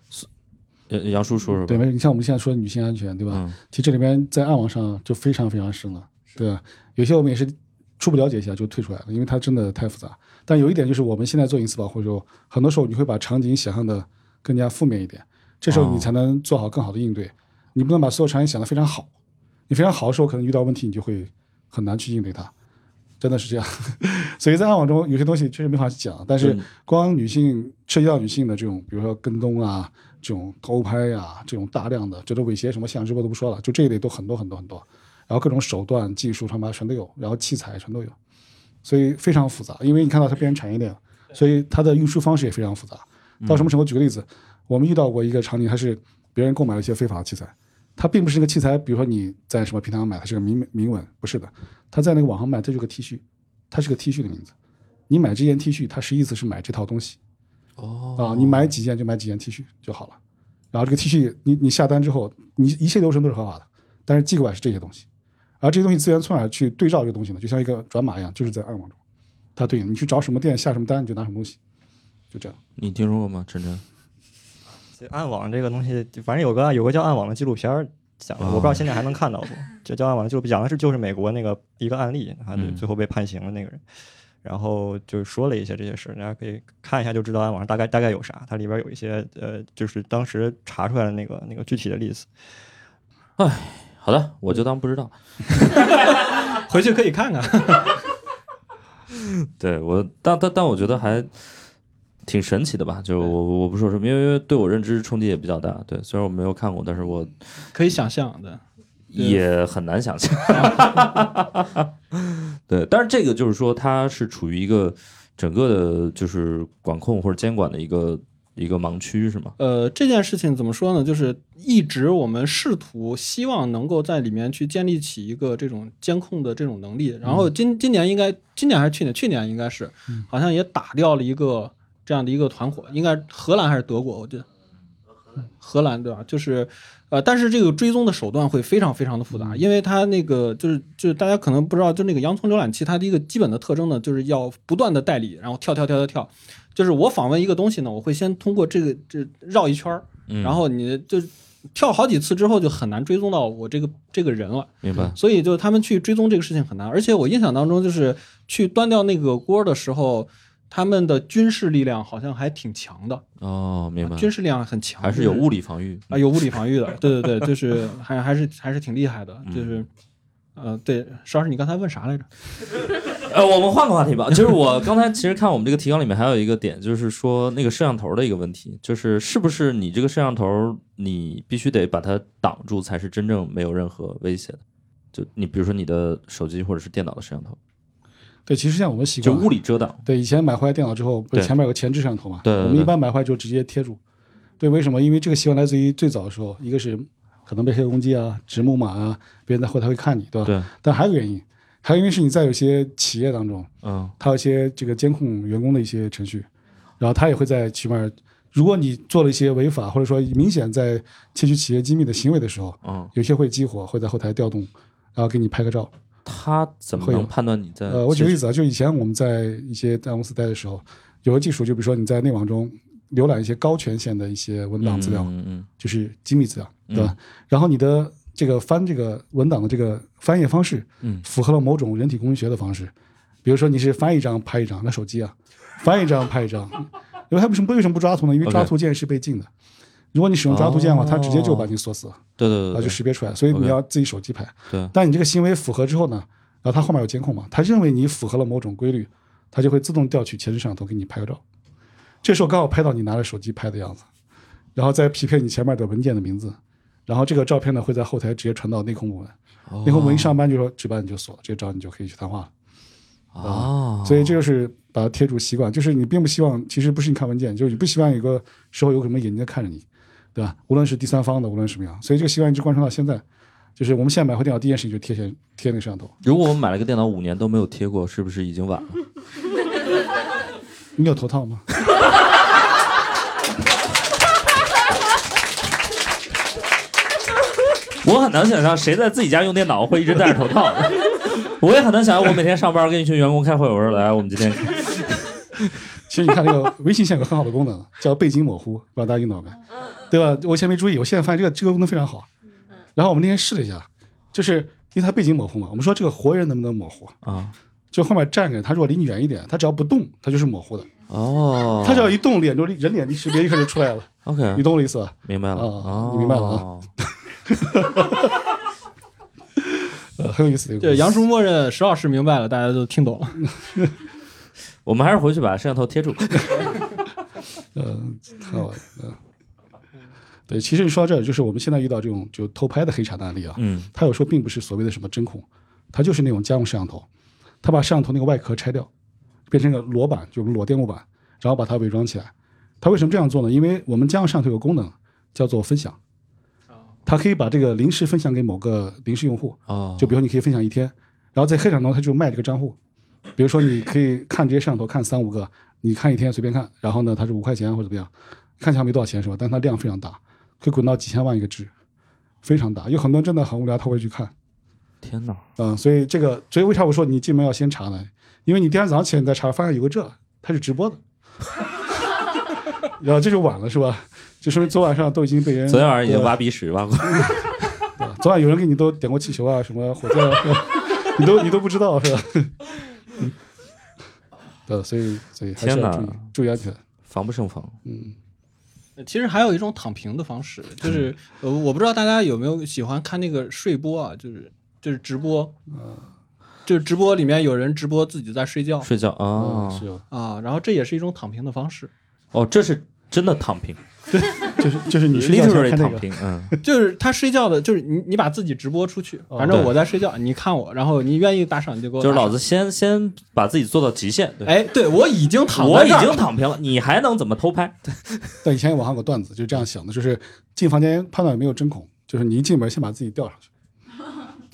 呃杨叔说说吧。对，没事你像我们现在说女性安全，对吧？嗯其实这里边在暗网上就非常非常深了，对吧？有些我们也是初步了解一下就退出来了，因为它真的太复杂。但有一点就是，我们现在做隐私保护的时候，很多时候你会把场景想象的更加负面一点，这时候你才能做好更好的应对。你不能把所有场景想得非常好，你非常好的时候，可能遇到问题你就会很难去应对它，真的是这样。(laughs) 所以在暗网中有些东西确实没法去讲，但是嗯光女性涉及到女性的这种，比如说跟踪啊、这种偷拍啊、这种大量的这种猥亵什么现场直播都不说了，就这一类都很多很多很多。然后各种手段、技术、他妈全都有，然后器材全都有，所以非常复杂。因为你看到它变成产业链了，所以它的运输方式也非常复杂。到什么程度？举个例子，我们遇到过一个场景，它是别人购买了一些非法的器材，它并不是那个器材，比如说你在什么平台上买，它是个明明文，不是的，它在那个网上卖，这就是个 T 恤，它是个 T 恤的名字。你买这件 T 恤，它实意思是买这套东西。哦啊，你买几件就买几件 T 恤就好了。然后这个 T 恤你你下单之后，你一切流程都是合法的，但是寄过来是这些东西，而这些东西资源从哪儿去对照这个东西呢？就像一个转码一样，就是在暗网中，它对应你去找什么店下什么单，你就拿什么东西，就这样。你听说过吗？晨晨？暗网这个东西，反正有个有个叫暗网的纪录片儿讲的，我不知道现在还能看到不？(laughs) 这叫暗网的纪录片，讲的是就是美国那个一个案例，他嗯最后被判刑的那个人，然后就说了一些这些事，大家可以看一下就知道暗网上大概大概有啥，它里边有一些呃，就是当时查出来的那个那个具体的例子。好的，我就当不知道。(laughs) 回去可以看看。(laughs) 对我，但但但我觉得还挺神奇的吧。就我我不说什么，因为因为对我认知冲击也比较大。对，虽然我没有看过，但是我可以想象的。也很难想象。(laughs) 对，但是这个就是说，它是处于一个整个的就是管控或者监管的一个一个盲区是吗？呃，这件事情怎么说呢？就是一直我们试图希望能够在里面去建立起一个这种监控的这种能力。然后今今年应该今年还是去年？去年应该是，好像也打掉了一个这样的一个团伙，应该荷兰还是德国？我记得荷兰对吧？就是呃，但是这个追踪的手段会非常非常的复杂，因为它那个就是就是大家可能不知道，就那个洋葱浏览器它的一个基本的特征呢，就是要不断的代理，然后跳跳跳跳跳。就是我访问一个东西呢，我会先通过这个这绕一圈儿，嗯然后你就跳好几次之后，就很难追踪到我这个这个人了。明白？所以就他们去追踪这个事情很难，而且我印象当中，就是去端掉那个锅的时候，他们的军事力量好像还挺强的，哦，明白。军事力量很强，还是有物理防御啊，有物理防御的，对对对，就是还还是还是挺厉害的，就是。呃，对，邵老师，你刚才问啥来着？(laughs) 呃，我们换个话题吧。就是我刚才其实看我们这个提纲里面还有一个点，就是说那个摄像头的一个问题，就是是不是你这个摄像头你必须得把它挡住，才是真正没有任何威胁的？就你比如说你的手机或者是电脑的摄像头，对，其实像我们习惯就物理遮挡。对，以前买回来电脑之后，不是对前面有个前置摄像头嘛？对对对我们一般买回来就直接贴住。对，为什么？因为这个习惯来自于最早的时候，一个是可能被黑客攻击啊、指木马啊，别人在后台会看你，对吧？对。但还有个原因，还有因为是你在有些企业当中，嗯，它有一些这个监控员工的一些程序，然后它也会在起码，如果你做了一些违法或者说明显在窃取企业机密的行为的时候，嗯，有些会激活，会在后台调动，然后给你拍个照。他怎么能判断你在？呃，我举个例子啊，就以前我们在一些大公司待的时候，有个技术，就比如说你在内网中浏览一些高权限的一些文档资料，嗯嗯就是机密资料，嗯对吧？然后你的这个翻这个文档的这个翻页方式，嗯符合了某种人体工学的方式，比如说你是翻一张拍一张，那手机啊，翻一张拍一张，因为它为什么为什么不抓图呢？因为抓图键是被禁的。如果你使用抓图键的话，哦它直接就把你锁死了，啊，对对对啊，就识别出来，所以你要自己手机拍。对但你这个行为符合之后呢，然后它后面有监控嘛，它认为你符合了某种规律，它就会自动调取前置摄像头给你拍个照。这时候刚好拍到你拿着手机拍的样子，然后再匹配你前面的文件的名字，然后这个照片呢会在后台直接传到内控部门，内控部门一上班就说值班你就锁了，这个照你就可以去谈话了。哦，所以这就是把它贴住习惯，就是你并不希望，其实不是你看文件，就是你不希望有个时候有什么眼睛在看着你，对吧？无论是第三方的，无论什么样，所以这个习惯一直贯穿到现在。就是我们现在买回电脑第一件事情就贴前贴那个摄像头。如果我们买了个电脑五年都没有贴过，是不是已经晚了？你有头套吗？(laughs) 我很难想象谁在自己家用电脑会一直戴着头套。(laughs) 我也很难想象，我每天上班跟一群员工开会，我说来，我们今天 (laughs) 其实你看这个微信现在有个很好的功能，叫背景模糊，不知道大家用到没？对吧？我以前没注意，我现在发现这个这个功能非常好。然后我们那天试了一下，就是因为它背景模糊嘛，我们说这个活人能不能模糊？啊，就后面站着，他如果离你远一点，他只要不动，他就是模糊的。哦，他只要一动，脸就人脸识别立刻就出来了。OK，你懂我的意思吧？明白了啊哦，你明白了啊？(laughs) 呃，很有意思对，杨叔默认石老师明白了，大家都听懂了。(laughs) 我们还是回去把摄像头贴住。嗯，(laughs) 很好玩。嗯，对，其实你说到这儿，就是我们现在遇到这种就偷拍的黑产的案例啊，嗯，它有时候并不是所谓的什么针孔，他就是那种家用摄像头，它把摄像头那个外壳拆掉，变成个裸板，就是裸电路板，然后把它伪装起来。他为什么这样做呢？因为我们家用摄像头有个功能叫做分享，它可以把这个临时分享给某个临时用户，哦，就比如你可以分享一天，然后在黑场中他就卖这个账户，比如说你可以看这些摄像头看三五个，你看一天随便看，然后呢它是五块钱或者怎么样，看起来没多少钱是吧？但它量非常大，可以滚到几千万一个值，非常大。有很多人真的很无聊，他会去看，天哪！嗯，所以这个，所以为啥我说你进门要先查呢？因为你第二天早上起来你再查，发现有个这，它是直播的，(laughs) 然后这就晚了是吧？就说明昨晚上都已经被人昨天晚上已经挖鼻屎挖过。(laughs) 昨晚有人给你都点过气球啊，什么火箭啊，(laughs) 你都你都不知道是吧？嗯对，所以所以还是天哪要注意注意安全。防不胜防。嗯，其实还有一种躺平的方式，就是呃，我不知道大家有没有喜欢看那个睡播啊，就是就是直播，嗯就是直播里面有人直播自己在睡觉，睡觉啊嗯是啊，然后这也是一种躺平的方式。哦，这是真的躺平，(laughs) 对就是就是你睡觉前 literally 看这个，躺平，嗯，(laughs) 就是他睡觉的，就是你你把自己直播出去，哦反正我在睡觉，你看我，然后你愿意打赏你就给我。就是老子先先把自己做到极限，对，哎，对我已经躺我已经躺平了，你还能怎么偷拍？但以前网上有个段子，就是这样想的，就是进房间判断有没有针孔，就是你一进门先把自己吊上去，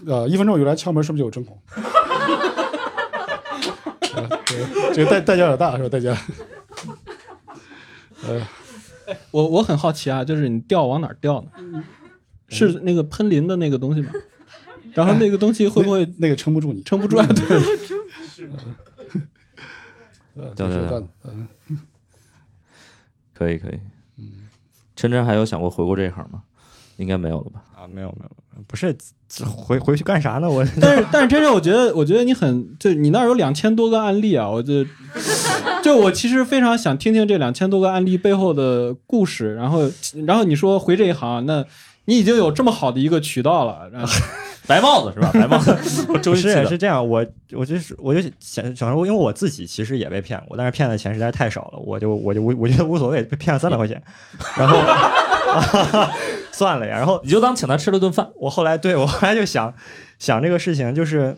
呃，一分钟有人来敲门，是不是就有针孔？呃 (laughs) 对这个代代价有点大，是吧？代价。呃，我我很好奇啊，就是你掉往哪儿吊呢？是那个喷淋的那个东西吗？然后那个东西会不会那个撑不住你？撑不住啊？对，(laughs) 呃对对对这是段子嗯可以 (laughs) 可以，嗯琛琛还有想过回过这一行吗？应该没有了吧？啊，没有没有，不是这回回去干啥呢？我 (laughs) 但是但是真是我觉得，我觉得你很，就你那儿有两千多个案例啊，我就就我其实非常想听听这两千多个案例背后的故事，然后然后你说回这一行，那你已经有这么好的一个渠道了，然后 (laughs) 白帽子是吧？(laughs) 白帽子，是是这样，我我就是我就想想说，因为我自己其实也被骗过，但是骗的钱实在太少了，我就我就我我觉得无所谓，被骗了三百块钱，然后、(laughs) 算了呀，然后你就当请他吃了顿饭。我后来对我后来就想想这个事情，就是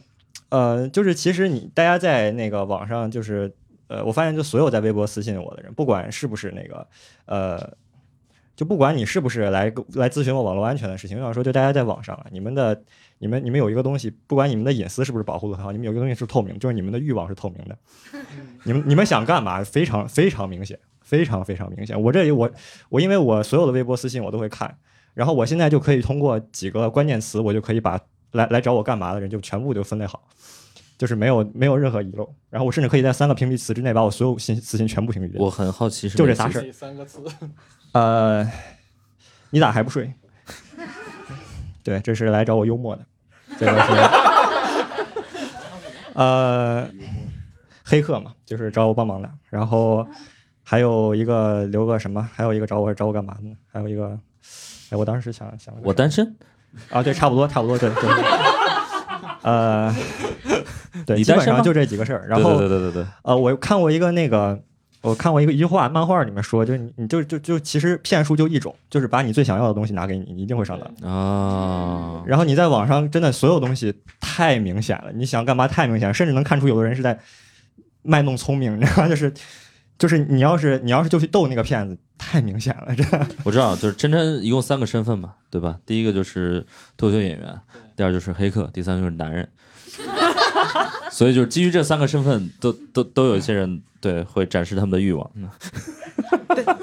呃，就是其实你大家在那个网上就是呃，我发现就所有在微博私信我的人，不管是不是那个呃。就不管你是不是来来咨询我网络安全的事情，我想说，就大家在网上啊，你们的、你们、你们有一个东西，不管你们的隐私是不是保护的很好，你们有一个东西是透明，就是你们的欲望是透明的。(laughs) 你们你们想干嘛，非常非常明显，非常非常明显。我这里我我因为我所有的微博私信我都会看，然后我现在就可以通过几个关键词，我就可以把来来找我干嘛的人就全部就分类好，就是没有没有任何遗漏。然后我甚至可以在三个屏蔽词之内把我所有信私信全部屏蔽掉。我很好奇是就这仨事儿。(laughs) 三个词，呃，你咋还不睡？(laughs) 对，这是来找我幽默的，这个是呃黑客嘛，就是找我帮忙的。然后还有一个留个什么，还有一个找我找我干嘛呢？还有一个，哎，我当时想想我单身，啊，对，差不多差不多，对对。(laughs) 呃，对，基本上就这几个事儿。然后对对对对对，呃，我看过一个那个，我看过一个一句话，漫画里面说，就是你你就就就其实骗术就一种，就是把你最想要的东西拿给你，你一定会上当。啊，然后你在网上真的所有东西太明显了，你想干嘛太明显，甚至能看出有的人是在卖弄聪明，你知道吗？(laughs) 就是就是你要是你要是就去逗那个骗子，太明显了，这。我知道，就是真真一共三个身份嘛，对吧？第一个就是脱口秀演员，第二就是黑客，第三就是男人。(laughs) 所以就是基于这三个身份，都都都有一些人对会展示他们的欲望。嗯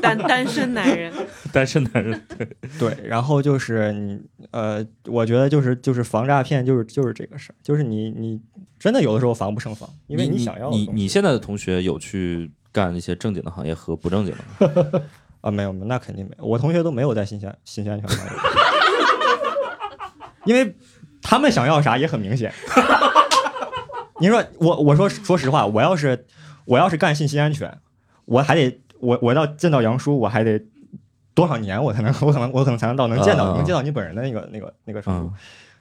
单单身男人，单身男人，对对，然后就是你呃，我觉得就是就是防诈骗，就是就是这个事儿，就是你你真的有的时候防不胜防，因为你想要的你你现在的同学有去干一些正经的行业和不正经的？(laughs) 啊，没有没有，那肯定没有，我同学都没有在信息安信息安全行业，因为他们想要啥也很明显。(laughs) 您说我我说说实话，我要是我要是干信息安全，我还得我我要见到杨叔，我还得多少年我才能我可能我可能才能到能见到、能见到你本人的那个那个那个程度。嗯，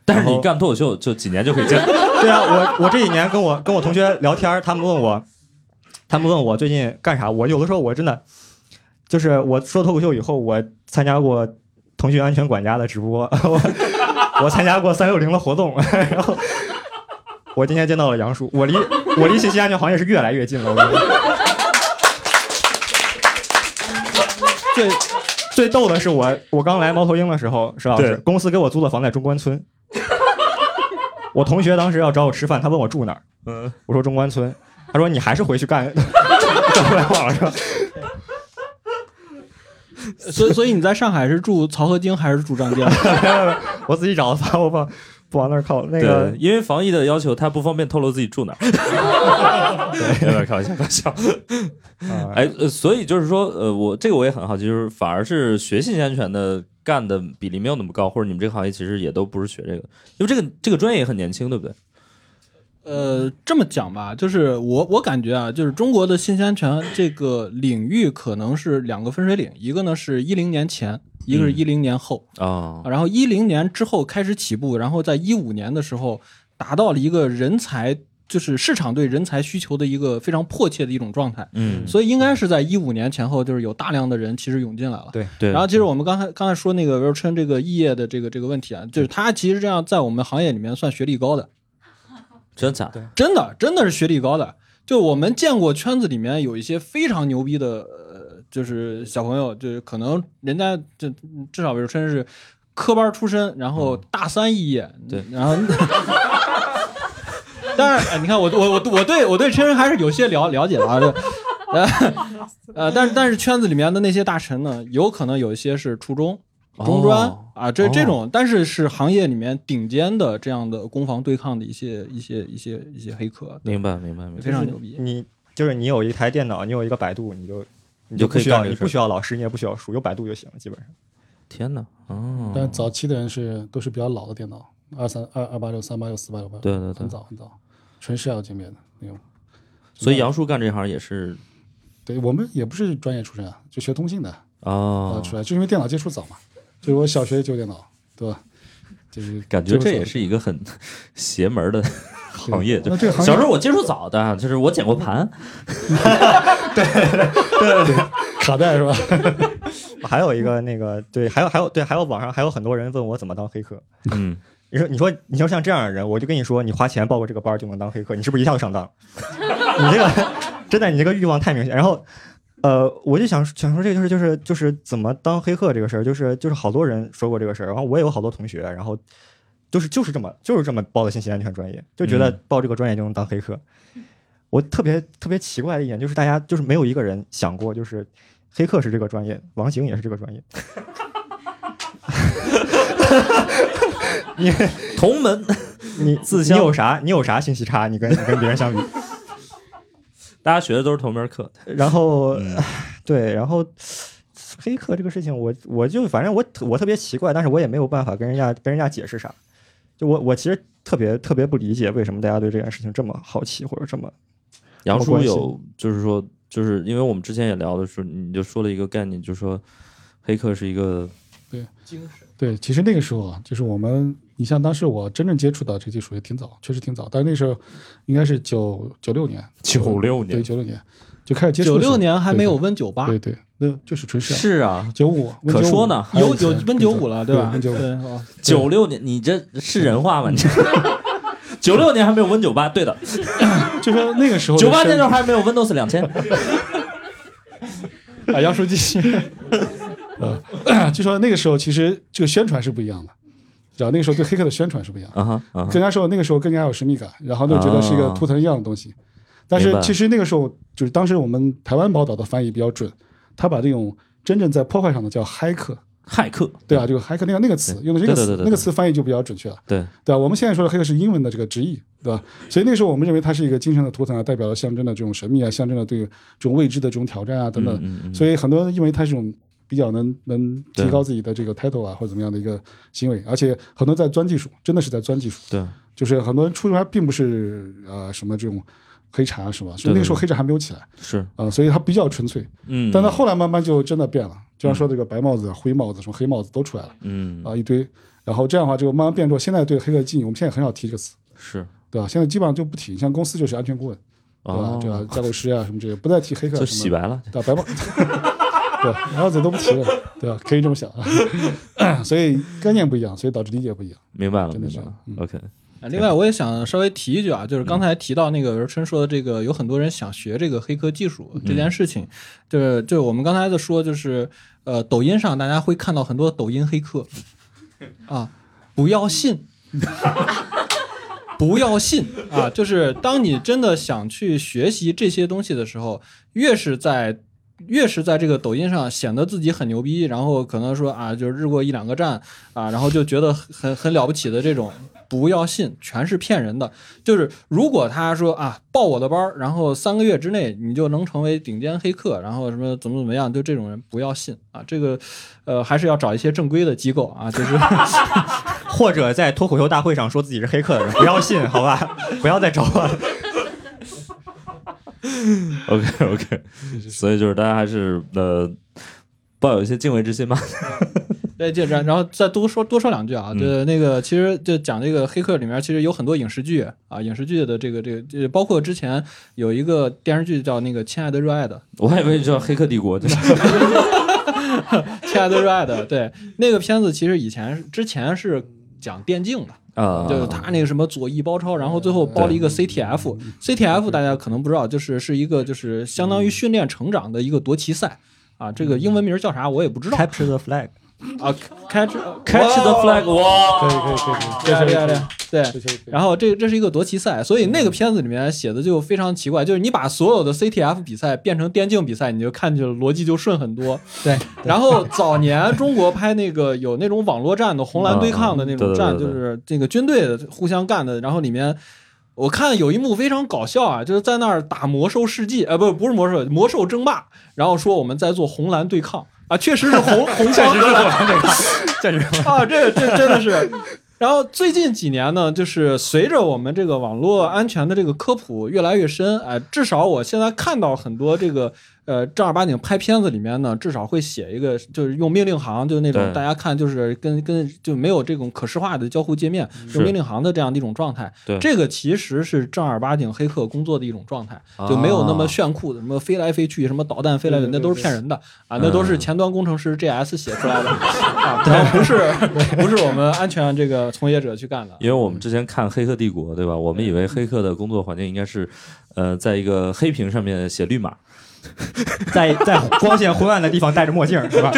但是你干脱口秀就几年就可以见。对啊，我我这几年跟我跟我同学聊天，他们问我，他们问我最近干啥，我有的时候我真的就是我说脱口秀以后，我参加过腾讯安全管家的直播，我我参加过三六零的活动，然后我今天见到了杨叔，我离我离信息安全行业是越来越近了。我跟你说最最逗的是我我刚来猫头鹰的时候，石老师对公司给我租的房在中关村。(laughs) 我同学当时要找我吃饭，他问我住哪儿，嗯，我说中关村，他说你还是回去干干互联网上。(laughs) (laughs) 所以所以你在上海是住漕河泾还是住张江？(laughs) 我自己找的房，我不不往那儿靠。那个对，因为防疫的要求，他不方便透露自己住哪儿。对，有点开玩笑，开玩笑。啊哎，呃，所以就是说，呃，我这个我也很好奇，就是反而是学信息安全的干的比例没有那么高，或者你们这个行业其实也都不是学这个，因为这个这个专业也很年轻，对不对？呃，这么讲吧，就是我我感觉啊，就是中国的信息安全这个领域可能是两个分水岭，一个呢是一零年前，一个是嗯一零年后。啊，然后一零年之后开始起步，然后在一五年的时候达到了一个人才就是市场对人才需求的一个非常迫切的一种状态。嗯所以应该是在一五年前后，就是有大量的人其实涌进来了。对对，然后，其实我们刚才刚才说那个刘琛这个异业的这个这个问题啊，就是他其实这样在我们行业里面算学历高的，真假的，真的真的是学历高的。就我们见过圈子里面有一些非常牛逼的，呃，就是小朋友，就是可能人家就至少比如琛是科班出身，然后大三肄业，对 (laughs) 然后。(laughs) 当然，呃你看我我我我对我对琛还是有些了了解的啊，就 (laughs) 呃呃，但是但是圈子里面的那些大神呢，有可能有一些是初中、中专、哦啊，这哦这种，但是是行业里面顶尖的这样的攻防对抗的一些一些一些一些黑客，明白明白明白，非常牛逼。你就是你有一台电脑，你有一个百度，你就你就可以不需要你不需要老师，你也不需要书，有百度就行了，基本上。天哪，哦，但早期的人是都是比较老的电脑，二三二二八六、三八六、四八六八，对对对很早很早，纯是要界面的那种。所以杨叔干这行也是对我们也不是专业出身啊，就学通信的啊、哦，出来，就因为电脑接触早嘛，就是我小学就有电脑，对吧？就是感觉这也是一一个很邪门的行业。就那这个行业小时候我接触早的，就是我捡过盘，(laughs) 对对对卡带是吧？(laughs) 还有一个那个对，还有还有对，还有网上还有很多人问我怎么当黑客。嗯，(laughs) 你说你说你说像这样的人，我就跟你说，你花钱报过这个班就能当黑客，你是不是一下就上当了？你这个真的，你这个欲望太明显。然后，呃，我就想想说这个就是就是就是怎么当黑客这个事儿，就是就是好多人说过这个事儿，然后我也有好多同学，然后就是就是这么就是这么报的信息安全专业，就觉得嗯报这个专业就能当黑客。我特别特别奇怪的一点就是，大家就是没有一个人想过，就是黑客是这个专业，王行也是这个专业。你 (laughs) 同门 (laughs) 你自相你有啥你有啥信息差？你跟你跟别人相比，大家学的都是同门课。然后、嗯对，然后黑客这个事情我，我就反正我我特别奇怪，但是我也没有办法跟人家跟人家解释啥。就我我其实特别特别不理解为什么大家对这件事情这么好奇或者这么杨叔有就是说，就是因为我们之前也聊的时候，你就说了一个概念，就是说黑客是一个对，其实那个时候啊，就是我们，你像当时我真正接触到这技术也挺早，确实挺早，但是那时候应该是九九六年，九六年对，九六年就开始接触九。六年还没有对 Win 九八，对对，对那就是纯是是啊，九五，可说呢有有 Win 九五了，对吧？Win 九五 (laughs) 九六年，你这是人话吗？你这 (laughs) 九六年还没有 Win 九八，对的，(laughs) 就说那个时候的九八年的时候还没有 Windows 两千。啊，杨叔继续。呃，(coughs) 就说那个时候其实这个宣传是不一样的，知道那个时候对黑客的宣传是不一样的。啊更加说那个时候更加有神秘感，然后就觉得是一个啊图腾一样的东西。但是其实那个时候就是当时我们台湾报道的翻译比较准，他把这种真正在破坏上的叫骇客，骇客，对啊，这个骇客那个那个词用的这个词那个词翻译就比较准确了。对，对吧？我们现在说的黑客是英文的这个直译，对吧？所以那时候我们认为它是一个精神的图腾啊，代表了象征的这种神秘啊，象征了对这种未知的这种挑战啊等等。嗯嗯嗯所以很多人认为它是一种比较能能提高自己的这个 title 啊或者怎么样的一个行为，而且很多在钻技术，真的是在钻技术。对，就是很多人出来并不是呃什么这种黑产啊是吧？所以那个时候对对黑产还没有起来是，啊、所以它比较纯粹。嗯，但到后来慢慢就真的变了，就像说这个白帽子、灰帽子、什么黑帽子都出来了嗯啊、一堆，然后这样的话就慢慢变弱现在对黑客禁，我们现在很少提这个词，是对吧？现在基本上就不提，像公司就是安全顾问，对吧？哦这个架构师啊什么这些，不再提黑客就什么洗白了。对吧？白帽 (laughs) (laughs) 对，白帽子都不提了，(laughs) 对吧？可以这么想啊，(coughs) 所以概念不一样，所以导致理解不一样。明白了，真的是明白了。嗯 OK，啊另外，我也想稍微提一句啊，就是刚才提到那个琛说的这个，有很多人想学这个黑客技术这件事情，就是就是我们刚才在说，就是呃，抖音上大家会看到很多抖音黑客啊，不要信。(laughs) 不要信啊！就是当你真的想去学习这些东西的时候，越是在越是在这个抖音上显得自己很牛逼，然后可能说啊，就是日过一两个站啊，然后就觉得很很了不起的这种，不要信，全是骗人的。就是如果他说啊，报我的班儿，然后三个月之内你就能成为顶尖黑客，然后什么怎么怎么样，就这种人不要信啊。这个呃，还是要找一些正规的机构啊，就是。或者在脱口秀大会上说自己是黑客的人，不要信，好吧？不要再找我了。(laughs) OK (laughs) OK，(laughs) 所以就是大家还是呃抱有一些敬畏之心吧。对，就然然后再多说多说两句啊，嗯就那个其实就讲这个黑客里面其实有很多影视剧啊，影视剧的这个这个这包括之前有一个电视剧叫那个《亲爱的热爱的》，我还以为叫《黑客帝国》，《亲爱的热爱的》对那个片子其实以前之前是讲电竞的。啊，就是他那个什么左翼包抄，然后最后包了一个 CTF。CTF 大家可能不知道，就是是一个就是相当于训练成长的一个夺旗赛啊。这个英文名叫啥我也不知道 Capture the flag，啊。Catch Catch the flag，哇，可以可以可以可以，对对对对这些可以然后这这是一个夺旗赛，所以那个片子里面写的就非常奇怪，就是你把所有的 CTF 比赛变成电竞比赛，你就看起来逻辑就顺很多。对，(laughs) 然后早年中国拍那个有那种网络战的红蓝对抗的那种战，就是这个军队互相干的，然后里面。我看有一幕非常搞笑啊，就是在那儿打魔兽世纪，呃，不，不是魔兽，魔兽争霸，然后说我们在做红蓝对抗啊，确实是红红方确实是红蓝对抗，确实啊，这这真的是。然后最近几年呢，就是随着我们这个网络安全的这个科普越来越深，哎，至少我现在看到很多这个呃正儿八经拍片子里面呢，至少会写一个，就是用命令行，就是那种大家看就是跟跟就没有这种可视化的交互界面，用命令行的这样的一种状态。对这个其实是正儿八经黑客工作的一种状态，啊就没有那么炫酷的，什么飞来飞去，什么导弹飞来的，那都是骗人的啊，那都是前端工程师 JS 写出来的 (laughs) 啊，不是 (laughs) 不是我们安全这个从业者去干的。因为我们之前看《黑客帝国》，对吧？我们以为黑客的工作环境应该是，呃，在一个黑屏上面写绿码，(laughs) 在在光线昏暗的地方戴着墨镜，是吧？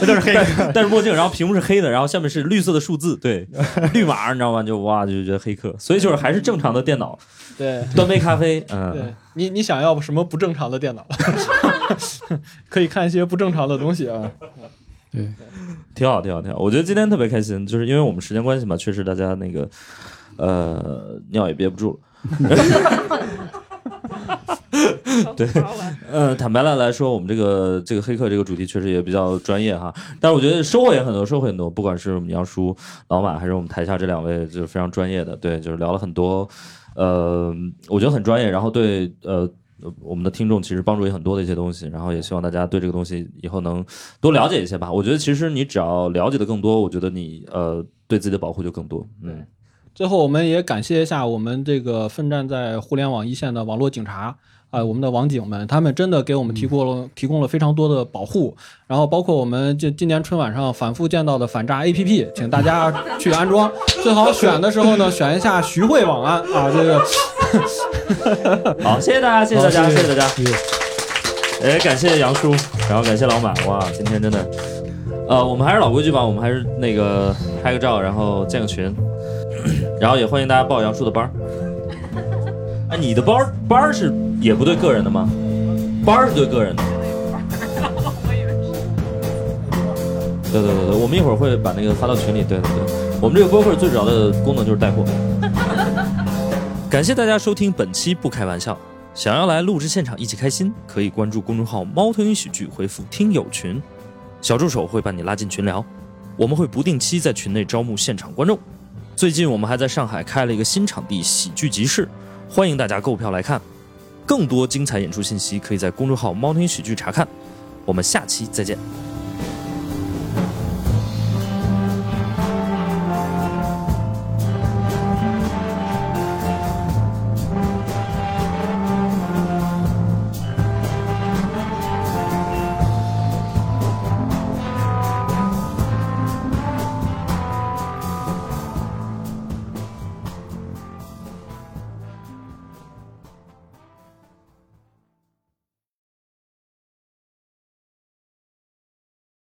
那就是黑客。(laughs) 戴着墨镜，然后屏幕是黑的，然后下面是绿色的数字，对，绿码，你知道吗？就哇，就觉得黑客，所以就是还是正常的电脑，对端杯咖啡，对嗯，你你想要什么不正常的电脑？(laughs) 可以看一些不正常的东西啊。对，挺好，挺好，挺好。我觉得今天特别开心，就是因为我们时间关系嘛，确实大家那个，呃，尿也憋不住了。(laughs) 对，呃，坦白了来说，我们这个这个黑客这个主题确实也比较专业哈，但是我觉得收获也很多，收获很多。不管是我们杨叔、老马，还是我们台下这两位，就是非常专业的，对，就是聊了很多，呃，我觉得很专业，然后对呃。呃我们的听众其实帮助也很多的一些东西，然后也希望大家对这个东西以后能多了解一些吧。我觉得其实你只要了解的更多，我觉得你呃对自己的保护就更多。嗯，最后，我们也感谢一下我们这个奋战在互联网一线的网络警察啊、我们的网警们，他们真的给我们提供了、提供了非常多的保护。然后，包括我们这今年春晚上反复见到的反诈 APP，请大家去安装。(laughs) 最好选的时候呢，选一下徐汇网安啊，这个好，谢谢大家，谢谢大家，好谢谢谢谢大家。哎，感谢杨叔，然后感谢老马，哇，今天真的，呃，我们还是老规矩吧，我们还是那个拍个照，然后建个群，然后也欢迎大家报杨叔的班儿。哎，你的班儿班儿是也不对个人的吗？班儿是对个人的。(laughs) 对对对对，我们一会儿会把那个发到群里。对对对，我们这个播客最主要的功能就是带货。(laughs) 感谢大家收听本期《不开玩笑》。想要来录制现场一起开心，可以关注公众号“猫头鹰喜剧”，回复“听友群”，小助手会把你拉进群聊。我们会不定期在群内招募现场观众。最近我们还在上海开了一个新场地——喜剧集市，欢迎大家购票来看。更多精彩演出信息可以在公众号“猫宁喜剧”查看。我们下期再见。